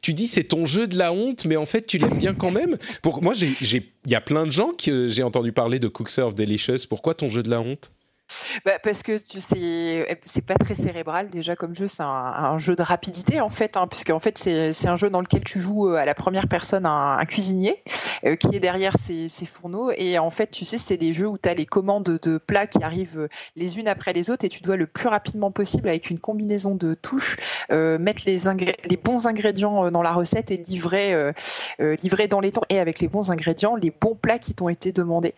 tu dis c'est ton jeu de la honte, mais en fait, tu l'aimes bien quand même? Pour moi, il y a plein de gens que j'ai entendu parler de Cook Serve Delicious. Pourquoi ton jeu de la honte? Bah, parce que sais, c'est pas très cérébral déjà comme jeu, c'est un, jeu de rapidité en fait, hein, puisque en fait c'est un jeu dans lequel tu joues euh, à la première personne un, cuisinier euh, qui est derrière ses, ses fourneaux et en fait tu sais c'est des jeux où tu as les commandes de plats qui arrivent euh, les unes après les autres et tu dois le plus rapidement possible avec une combinaison de touches mettre les, les bons ingrédients dans la recette et livrer, livrer dans les temps et avec les bons ingrédients les bons plats qui t'ont été demandés.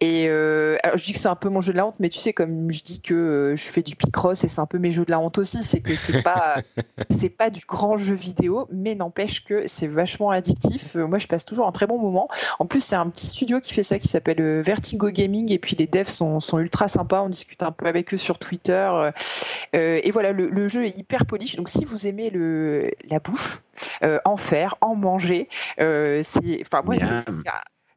Et je dis que c'est un peu mon jeu de la honte, mais tu sais sais, comme je dis que euh, je fais du Picross et c'est un peu mes jeux de la honte aussi, c'est que c'est pas, c'est pas du grand jeu vidéo, mais n'empêche que c'est vachement addictif. Euh, moi, je passe toujours un très bon moment. En plus, c'est un petit studio qui fait ça, qui s'appelle euh, Vertigo Gaming, et puis les devs sont, sont ultra sympas. On discute un peu avec eux sur Twitter. et voilà, le, jeu est hyper polish. Donc, si vous aimez le, la bouffe, en faire, en manger, c'est, enfin, moi, c'est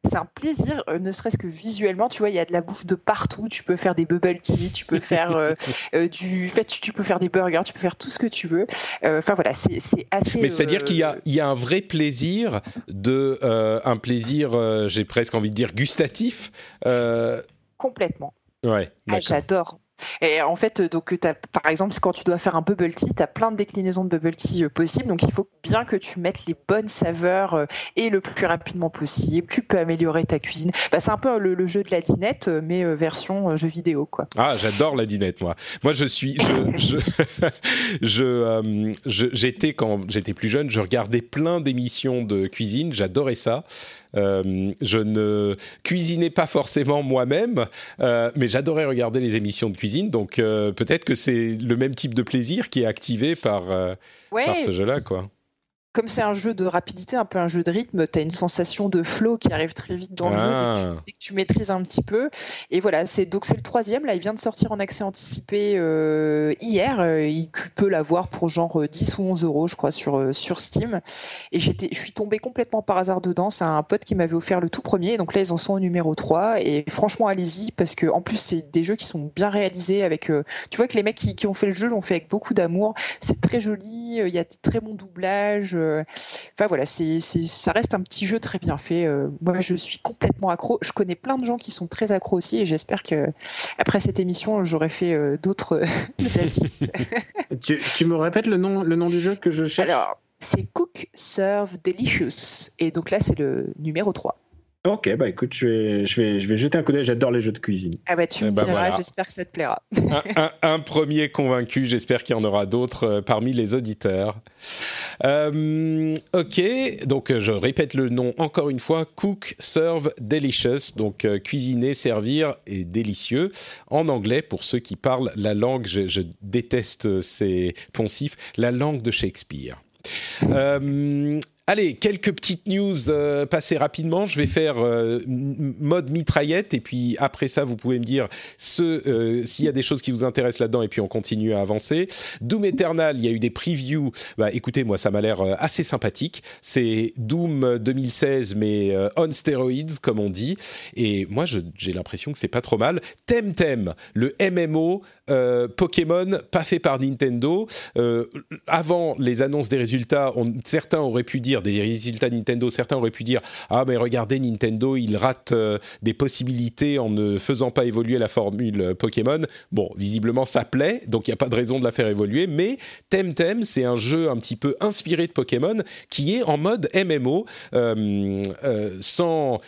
c'est un plaisir, euh, ne serait-ce que visuellement. Tu vois, il y a de la bouffe de partout. Tu peux faire des bubble tea, tu peux faire euh, euh, du, fait, tu peux faire des burgers, tu peux faire tout ce que tu veux. Enfin voilà, c'est assez. Mais c'est-à-dire qu'il y a, il y a un vrai plaisir de, un plaisir, j'ai presque envie de dire gustatif. Complètement. Ouais. Ah, j'adore. Et en fait, donc, par exemple, quand tu dois faire un bubble tea, tu as plein de déclinaisons de bubble tea euh, possibles. Donc, il faut bien que tu mettes les bonnes saveurs euh, et le plus rapidement possible. Tu peux améliorer ta cuisine. Bah, c'est un peu le, jeu de la dinette, euh, mais version jeu vidéo. Quoi. Ah, j'adore la dinette, moi. Moi, je suis. Je, je, j'étais, quand j'étais plus jeune, je regardais plein d'émissions de cuisine. J'adorais ça. Euh, je ne cuisinais pas forcément moi-même, euh, mais j'adorais regarder les émissions de cuisine. Donc euh, peut-être que c'est le même type de plaisir qui est activé par, par ce jeu-là, quoi comme c'est un jeu de rapidité, un peu un jeu de rythme, tu as une sensation de flow qui arrive très vite dans le jeu ah. dès que, tu, maîtrises un petit peu. Et voilà, c'est donc c'est le troisième. Là, il vient de sortir en accès anticipé euh, hier. Euh, il, tu peux l'avoir pour genre 10 euh, ou 11 euros, je crois, sur, sur Steam. Et j'étais, je suis tombé complètement par hasard dedans. C'est un pote qui m'avait offert le tout premier. Donc là, ils en sont au numéro 3. Et franchement, allez-y, parce que en plus, c'est des jeux qui sont bien réalisés. Avec, tu vois que les mecs qui, qui ont fait le jeu l'ont fait avec beaucoup d'amour. C'est très joli. Il y a de très bons doublages. Euh, enfin voilà, c'est, ça reste un petit jeu très bien fait. Euh, moi, je suis complètement accro. Je connais plein de gens qui sont très accros aussi, et j'espère que après cette émission, j'aurai fait euh, d'autres tu, tu, me répètes le nom, le nom du jeu que je cherche? Alors, c'est Cook Serve Delicious, et donc là, c'est le numéro 3. Ok, bah écoute, je vais, je vais, je vais jeter un coup d'œil. J'adore les jeux de cuisine. Ah bah tu me eh ben diras, j'espère que ça te plaira. un, premier convaincu, j'espère qu'il y en aura d'autres euh, parmi les auditeurs. Euh, ok, donc euh, je répète le nom encore une fois Cook, Serve, Delicious. Donc cuisiner, servir et délicieux en anglais pour ceux qui parlent la langue. Je, je déteste ces poncifs, la langue de Shakespeare. Euh, Allez, quelques petites news euh, passées rapidement. Je vais faire euh, mode mitraillette et puis après ça, vous pouvez me dire euh, s'il y a des choses qui vous intéressent là-dedans et puis on continue à avancer. Doom Eternal, il y a eu des previews. Bah, écoutez, moi, ça m'a l'air assez sympathique. C'est Doom 2016 mais on steroids comme on dit. Et moi, j'ai l'impression que c'est pas trop mal. Temtem, le MMO Pokémon pas fait par Nintendo. avant les annonces des résultats, certains auraient pu dire des résultats Nintendo, certains auraient pu dire ah mais regardez Nintendo, il rate euh, des possibilités en ne faisant pas évoluer la formule Pokémon. Bon, visiblement ça plaît, donc il n'y a pas de raison de la faire évoluer. Mais Temtem, c'est un jeu un petit peu inspiré de Pokémon qui est en mode MMO euh, euh, sans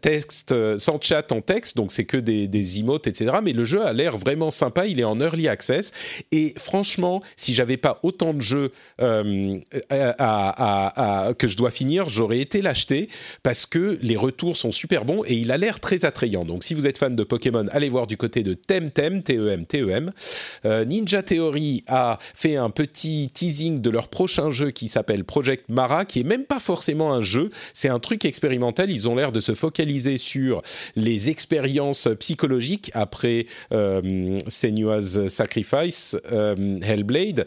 texte, euh, sans chat en texte, donc c'est que des, des emotes, etc. Mais le jeu a l'air vraiment sympa, il est en early access. Et franchement, si j'avais pas autant de jeux euh, à, que je dois finir, j'aurais été l'acheter parce que les retours sont super bons et il a l'air très attrayant. Donc si vous êtes fan de Pokémon, allez voir du côté de Temtem, T-E-M, T-E-M. Euh, Ninja Theory a fait un petit teasing de leur prochain jeu qui s'appelle Project Mara, qui est même pas forcément un jeu, c'est un truc expérimental. Ils ont l'air de se focalisé sur les expériences psychologiques après euh, Senua's Sacrifice, euh, Hellblade.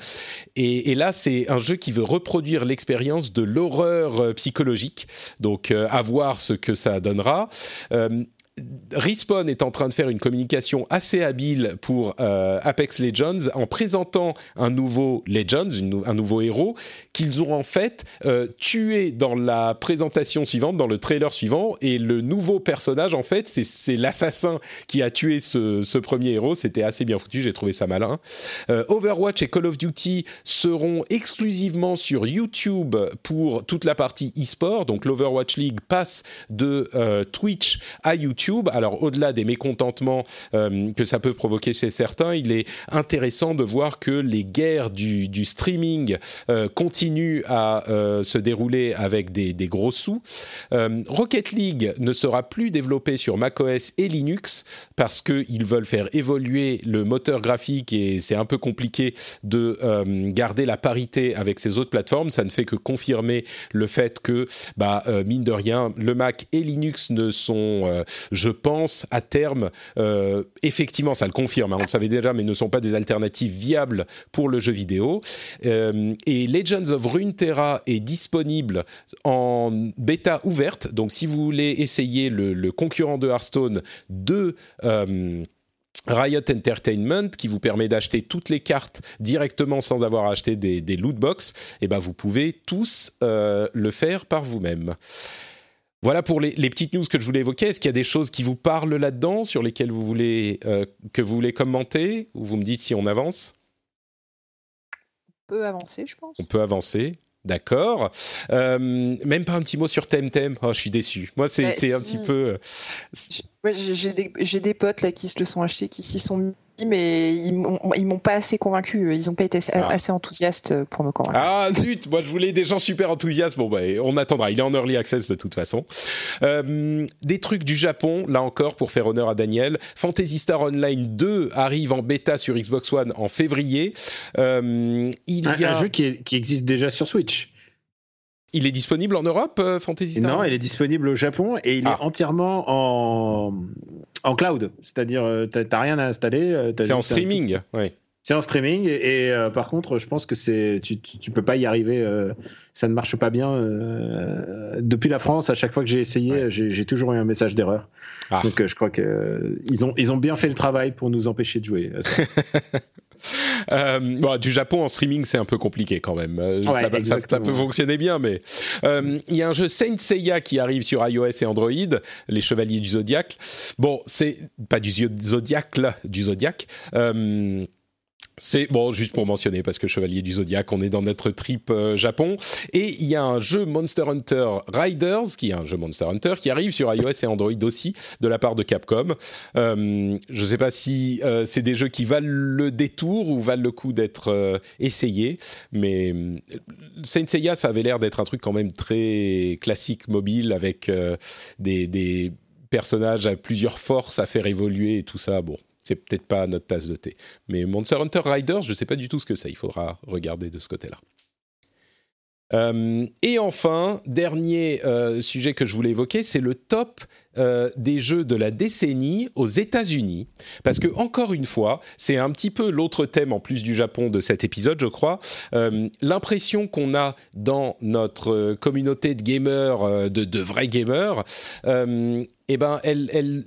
Et, là, c'est un jeu qui veut reproduire l'expérience de l'horreur euh, psychologique. Donc, à voir ce que ça donnera. Respawn est en train de faire une communication assez habile pour euh, Apex Legends en présentant un nouveau Legends, un nouveau héros qu'ils ont en fait euh, tué dans la présentation suivante, dans le trailer suivant. Et le nouveau personnage, en fait, c'est l'assassin qui a tué ce, premier héros. C'était assez bien foutu, j'ai trouvé ça malin. Euh, Overwatch et Call of Duty seront exclusivement sur YouTube pour toute la partie e-sport. Donc l'Overwatch League passe de Twitch à YouTube Alors au-delà des mécontentements que ça peut provoquer chez certains, il est intéressant de voir que les guerres du, streaming continuent à se dérouler avec des, gros sous. Rocket League ne sera plus développé sur macOS et Linux parce qu'ils veulent faire évoluer le moteur graphique et c'est un peu compliqué de euh, garder la parité avec ces autres plateformes. Ça ne fait que confirmer le fait que, bah, euh, mine de rien, le Mac et Linux ne sont, euh, je pense, à terme, effectivement, ça le confirme, hein, on le savait déjà, mais ne sont pas des alternatives viables pour le jeu vidéo. et Legends of Runeterra est disponible en bêta ouverte, donc si vous voulez essayer le, concurrent de Hearthstone de Riot Entertainment qui vous permet d'acheter toutes les cartes directement sans avoir acheté des, des loot box, et eh ben vous pouvez tous euh, le faire par vous-même. Voilà pour les, petites news que je voulais évoquer. Est-ce qu'il y a des choses qui vous parlent là-dedans, sur lesquelles vous voulez, euh, que vous voulez commenter Ou vous me dites si on avance? On peut avancer, je pense. On peut avancer. D'accord. Euh, même pas un petit mot sur Temtem. Oh, je suis déçu. Moi, c'est bah, un petit peu. Euh, j'ai des, des, potes là qui se le sont achetés, qui s'y sont mis mais ils m'ont pas assez convaincu. Ils n'ont pas été ah. assez enthousiastes pour me convaincre. Ah zut, moi je voulais des gens super enthousiastes. Bon, bah, on attendra. Il est en early access de toute façon. Euh, des trucs du Japon, là encore, pour faire honneur à Daniel. Fantasy Star Online 2 arrive en bêta sur Xbox One en février. Euh, il y a... un jeu qui, qui existe déjà sur Switch. Il est disponible en Europe, euh, Fantasy Star Non, il est disponible au Japon et il est ah. entièrement en, en cloud. C'est-à-dire, euh, tu n'as rien à installer. Euh, c'est en streaming, oui. C'est en streaming et, par contre, je pense que c'est tu, tu, peux pas y arriver. ça ne marche pas bien. depuis la France, à chaque fois que j'ai essayé, j'ai toujours eu un message d'erreur. Ah. Donc, je crois que ils ont ils ont bien fait le travail pour nous empêcher de jouer. Euh, du Japon en streaming, c'est un peu compliqué quand même. Euh, ça, peut fonctionner bien, mais euh, il y a un jeu Saint Seiya qui arrive sur iOS et Android, les Chevaliers du Zodiac. Bon, c'est pas du Zodiac là, du Zodiac. C'est bon, juste pour mentionner, parce que Chevalier du Zodiac, on est dans notre trip euh, Japon. Et il y a un jeu Monster Hunter Riders, qui est un jeu Monster Hunter, qui arrive sur iOS et Android aussi, de la part de Capcom. Euh, je ne sais pas si euh, c'est des jeux qui valent le détour ou valent le coup d'être essayés, mais Saint Seiya, ça avait l'air d'être un truc quand même très classique, mobile, avec des, des personnages à plusieurs forces à faire évoluer et tout ça. Bon, c'est peut-être pas notre tasse de thé. Mais Monster Hunter Riders, je ne sais pas du tout ce que c'est. Il faudra regarder de ce côté-là. Euh, et enfin, dernier euh, sujet que je voulais évoquer, c'est le top euh, des jeux de la décennie aux États-Unis. Parce que, encore une fois, c'est un petit peu l'autre thème en plus du Japon de cet épisode, je crois. L'impression qu'on a dans notre communauté de gamers, de, vrais gamers, eh ben, elle, elle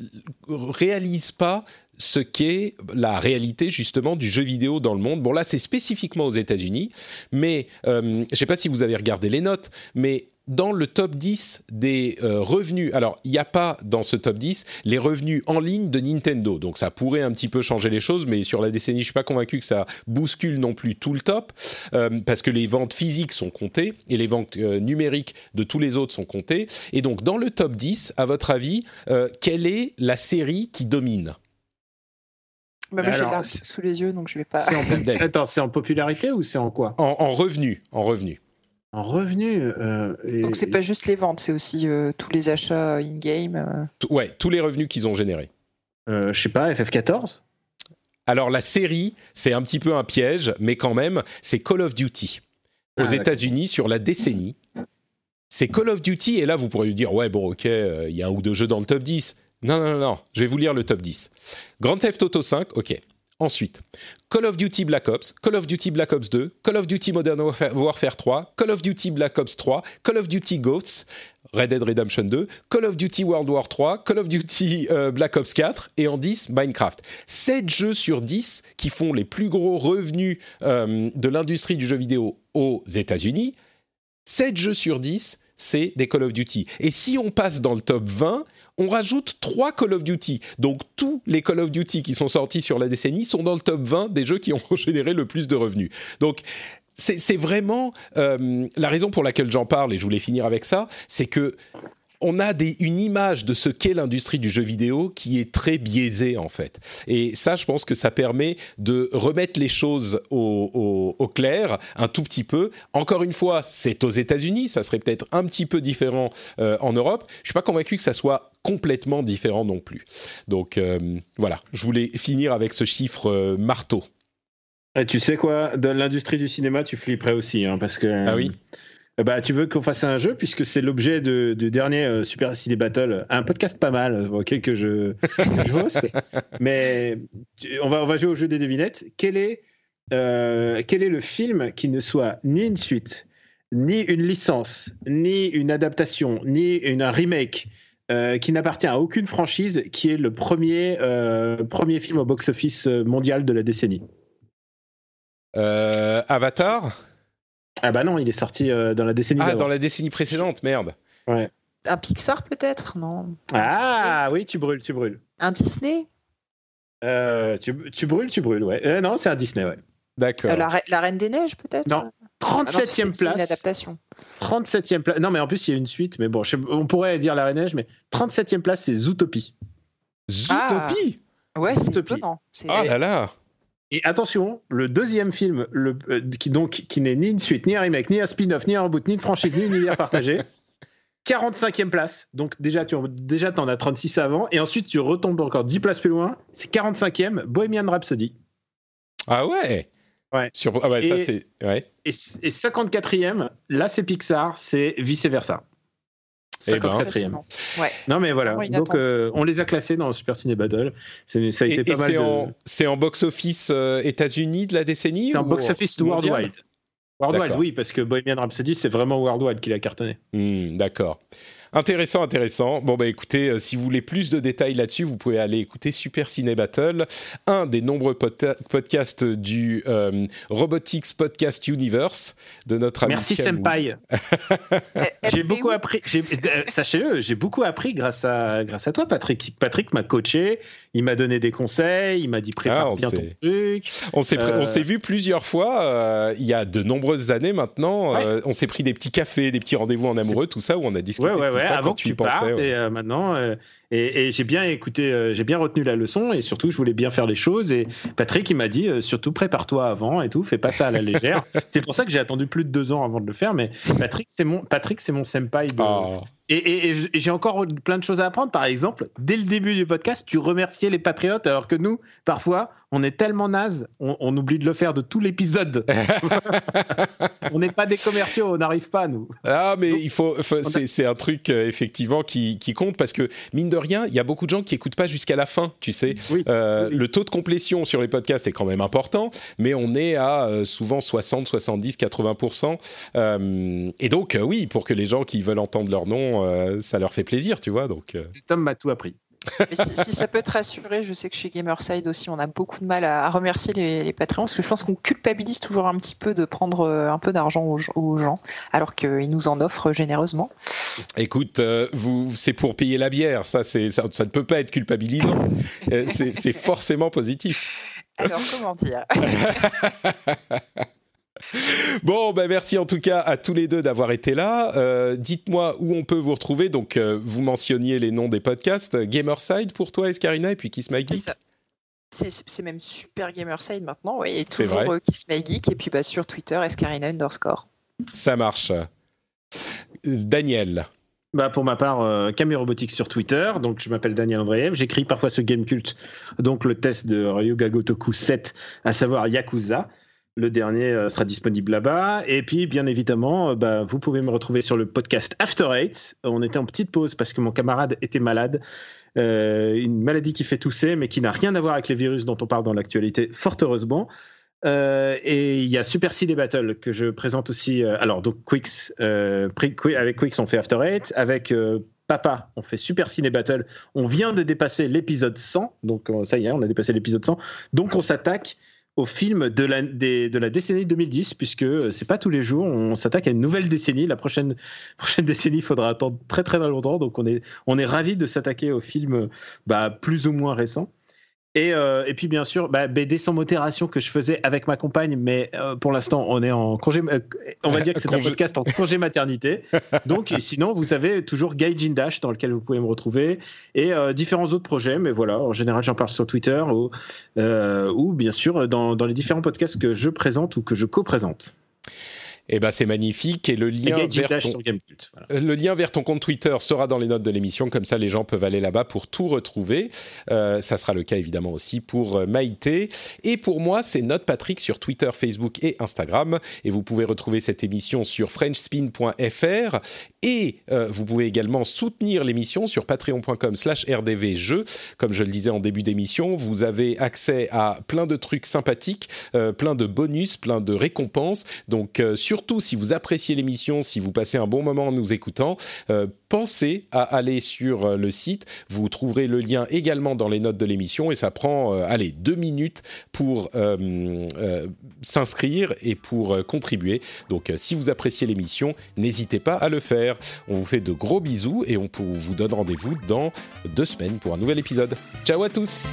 réalise pas ce qu'est la réalité justement du jeu vidéo dans le monde. Bon là c'est spécifiquement aux États-Unis, mais euh, je ne sais pas si vous avez regardé les notes, mais dans le top 10 des euh, revenus, alors il n'y a pas dans ce top 10 les revenus en ligne de Nintendo, donc ça pourrait un petit peu changer les choses, mais sur la décennie, je suis pas convaincu que ça bouscule non plus tout le top, euh, parce que les ventes physiques sont comptées et les ventes numériques de tous les autres sont comptées. Et donc dans le top 10, à votre avis, quelle est la série qui domine? Bah, moi, j'ai sous les yeux, donc je vais pas. En... Attends, c'est en popularité ou c'est en quoi en, en revenu, en revenu. En revenu. Euh, Donc c'est pas juste les ventes, c'est aussi euh, tous les achats in-game. Euh. Ouais, tous les revenus qu'ils ont générés. je sais pas, FF14 Alors la série, c'est un petit peu un piège, mais quand même, c'est Call of Duty. Aux ah, États-Unis, sur la décennie. C'est Call of Duty, et là vous pourriez dire, ouais, bon, ok, il y a un ou deux jeux dans le top 10. Non, non, non, je vais vous lire le top 10. Grand Theft Auto 5, ok. Ensuite, Call of Duty Black Ops, Call of Duty Black Ops 2, Call of Duty Modern Warfare 3, Call of Duty Black Ops 3, Call of Duty Ghosts, Red Dead Redemption 2, Call of Duty World War 3, Call of Duty euh, Black Ops 4 et en 10 Minecraft. 7 jeux sur 10 qui font les plus gros revenus euh, de l'industrie du jeu vidéo aux États-Unis. 7 jeux sur 10, c'est des Call of Duty. Et si on passe dans le top 20, on rajoute trois Call of Duty. Donc tous les Call of Duty qui sont sortis sur la décennie sont dans le top 20 des jeux qui ont généré le plus de revenus. Donc c'est vraiment euh, la raison pour laquelle j'en parle, et je voulais finir avec ça, c'est que on a des, une image de ce qu'est l'industrie du jeu vidéo qui est très biaisée en fait. Et ça, je pense que ça permet de remettre les choses au, au, clair un tout petit peu. Encore une fois, c'est aux États-Unis, ça serait peut-être un petit peu différent euh, en Europe. Je suis pas convaincu que ça soit complètement différent non plus. Donc euh, voilà, je voulais finir avec ce chiffre euh, marteau. Et tu sais quoi, dans l'industrie du cinéma, tu flipperais aussi, hein, parce que. Ah oui. Euh, bah, tu veux qu'on fasse un jeu puisque c'est l'objet du de dernier euh, Super Ciné Battle, un podcast pas mal, ok que je, je host. Mais on va on va jouer au jeu des devinettes. Quel est euh, quel est le film qui ne soit ni une suite, ni une licence, ni une adaptation, ni une, un remake, qui n'appartient à aucune franchise, qui est le premier premier film au box-office mondial de la décennie? Avatar? Ah bah non, il est sorti euh, dans la décennie. Ah, dans la décennie précédente, merde. Ouais. Un Pixar peut-être, non? Ah oui, tu brûles, tu brûles. Un Disney? Euh, tu, tu, brûles, tu brûles, ouais. Euh, non, c'est un Disney, ouais. D'accord. La, Reine des Neiges peut-être? Non. 37e ah place. une adaptation. 37e place. Non, mais en plus, il y a une suite, mais bon, on pourrait dire La Reine des Neiges, mais 37e place, c'est Zootopie. Zootopie? Ah. Ouais, c'est étonnant. Oh là là et attention, le deuxième film, le, euh, qui donc qui n'est ni une suite, ni un remake, ni un spin-off, ni un reboot, ni une franchise, ni une univers partagé, 45e place. Donc déjà, tu déjà en as 36 avant, et ensuite tu retombes encore 10 places plus loin. C'est 45e, Bohemian Rhapsody. Ah ouais? Ouais. Sur, ah ouais, ça c'est ouais. Et, et 54e, là c'est Pixar, c'est vice versa. 54e. Eh ben. Ouais. Non, mais voilà. Donc, euh, on les a classés dans le Super Ciné Battle. Ça a été pas mal. C'est en, box-office euh, États-Unis de la décennie C'est en box-office worldwide. Worldwide, oui, parce que Bohemian Rhapsody, c'est vraiment worldwide qu'il a cartonné. Hmm, d'accord. Intéressant, intéressant. Bon, bah écoutez, euh, si vous voulez plus de détails là-dessus, vous pouvez aller écouter Super Ciné Battle, un des nombreux podcasts du euh, Robotics Podcast Universe de notre ami. Merci Senpai. j'ai beaucoup appris, euh, sachez-le, j'ai beaucoup appris grâce à, grâce à toi, Patrick. Patrick m'a coaché, il m'a donné des conseils, il m'a dit prépare ah, bien ton truc. On s'est, on s'est vu plusieurs fois, il y a de nombreuses années maintenant. on s'est pris des petits cafés, des petits rendez-vous en amoureux, tout ça, où on a discuté avant que tu, partes. Et euh, maintenant, euh, et, j'ai bien écouté, euh, j'ai bien retenu la leçon et surtout, je voulais bien faire les choses. Et Patrick, il m'a dit surtout prépare-toi avant et tout, fais pas ça à la légère. c'est pour ça que j'ai attendu plus de deux ans avant de le faire. Mais Patrick, c'est mon, Patrick, c'est mon senpai. De... Ah. Et, j'ai encore plein de choses à apprendre. Par exemple, dès le début du podcast, tu remerciais les patriotes, alors que nous, parfois, on est tellement naze, on, oublie de le faire de tout l'épisode. on n'est pas des commerciaux, on n'arrive pas, nous. Ah, mais il faut, c'est un truc euh, effectivement qui, compte parce que mine de rien, il y a beaucoup de gens qui écoutent pas jusqu'à la fin, tu sais. Euh, le taux de complétion sur les podcasts est quand même important, mais on est à euh, souvent 60, 70, 80% Et donc, oui, pour que les gens qui veulent entendre leur nom, ça leur fait plaisir, tu vois. Donc, Tom m'a tout appris si, ça peut te rassurer, je sais que chez Gamerside aussi, on a beaucoup de mal à, remercier les, les Patreons, parce que je pense qu'on culpabilise toujours un petit peu de prendre euh, un peu d'argent aux, gens, alors qu'ils nous en offrent généreusement. Écoute, euh, vous, c'est pour payer la bière, ça, ça, ça ne peut pas être culpabilisant, euh, c'est forcément positif. Alors, comment dire? Bon, ben merci en tout cas à tous les deux d'avoir été là. Euh, dites-moi où on peut vous retrouver. Donc, euh, vous mentionniez les noms des podcasts. Gamerside pour toi, Escarina, et puis Kiss My Geek. C'est même super Gamerside maintenant, oui. Et toujours euh, Kiss My Geek. Et puis bah, sur Twitter, Escarina underscore. Ça marche. Daniel. Bah pour ma part, euh, Robotics sur Twitter. Donc, je m'appelle Daniel Andreev. J'écris parfois ce Game Cult, donc le test de Ryuga Gotoku 7, à savoir Yakuza. Le dernier euh, sera disponible là-bas. Et puis, bien évidemment, euh, bah, vous pouvez me retrouver sur le podcast After Eight. On était en petite pause parce que mon camarade était malade. Euh, une maladie qui fait tousser, mais qui n'a rien à voir avec les virus dont on parle dans l'actualité, fort heureusement. et il y a Super Ciné Battle que je présente aussi. alors, donc, Quicks, avec Quicks, on fait After Eight. Avec Papa, on fait Super Ciné Battle. On vient de dépasser l'épisode 100. Donc, ça y est, on a dépassé l'épisode 100. Donc, on s'attaque au film de la, de la décennie 2010, puisque euh, c'est pas tous les jours, on s'attaque à une nouvelle décennie. La prochaine, prochaine décennie, il faudra attendre très très longtemps. Donc on est, on est ravis de s'attaquer au film bah, plus ou moins récent. Et, euh, et, puis bien sûr, bah, BD sans modération que je faisais avec ma compagne, mais euh, pour l'instant on est en congé, euh, on va dire que c'est un podcast en congé maternité. Donc sinon vous avez toujours Gaijin Dash dans lequel vous pouvez me retrouver et différents autres projets, mais voilà, en général j'en parle sur Twitter ou, ou bien sûr dans, dans les différents podcasts que je présente ou que je co-présente. Eh ben c'est magnifique. Et le lien vers ton, le lien vers ton compte Twitter sera dans les notes de l'émission. Comme ça les gens peuvent aller là-bas pour tout retrouver. Euh, ça sera le cas évidemment aussi pour euh, Maïté. Et pour moi c'est Note Patrick sur Twitter, Facebook et Instagram. Et vous pouvez retrouver cette émission sur frenchspin.fr et euh, vous pouvez également soutenir l'émission sur patreon.com/rdvjeux. Comme je le disais en début d'émission, vous avez accès à plein de trucs sympathiques, plein de bonus, plein de récompenses. Donc sur surtout si vous appréciez l'émission, si vous passez un bon moment en nous écoutant, euh, pensez à aller sur euh, le site. Vous trouverez le lien également dans les notes de l'émission et ça prend, euh, allez, deux minutes pour s'inscrire et pour contribuer. Donc, si vous appréciez l'émission, n'hésitez pas à le faire. On vous fait de gros bisous et on vous donne rendez-vous dans deux semaines pour un nouvel épisode. Ciao à tous!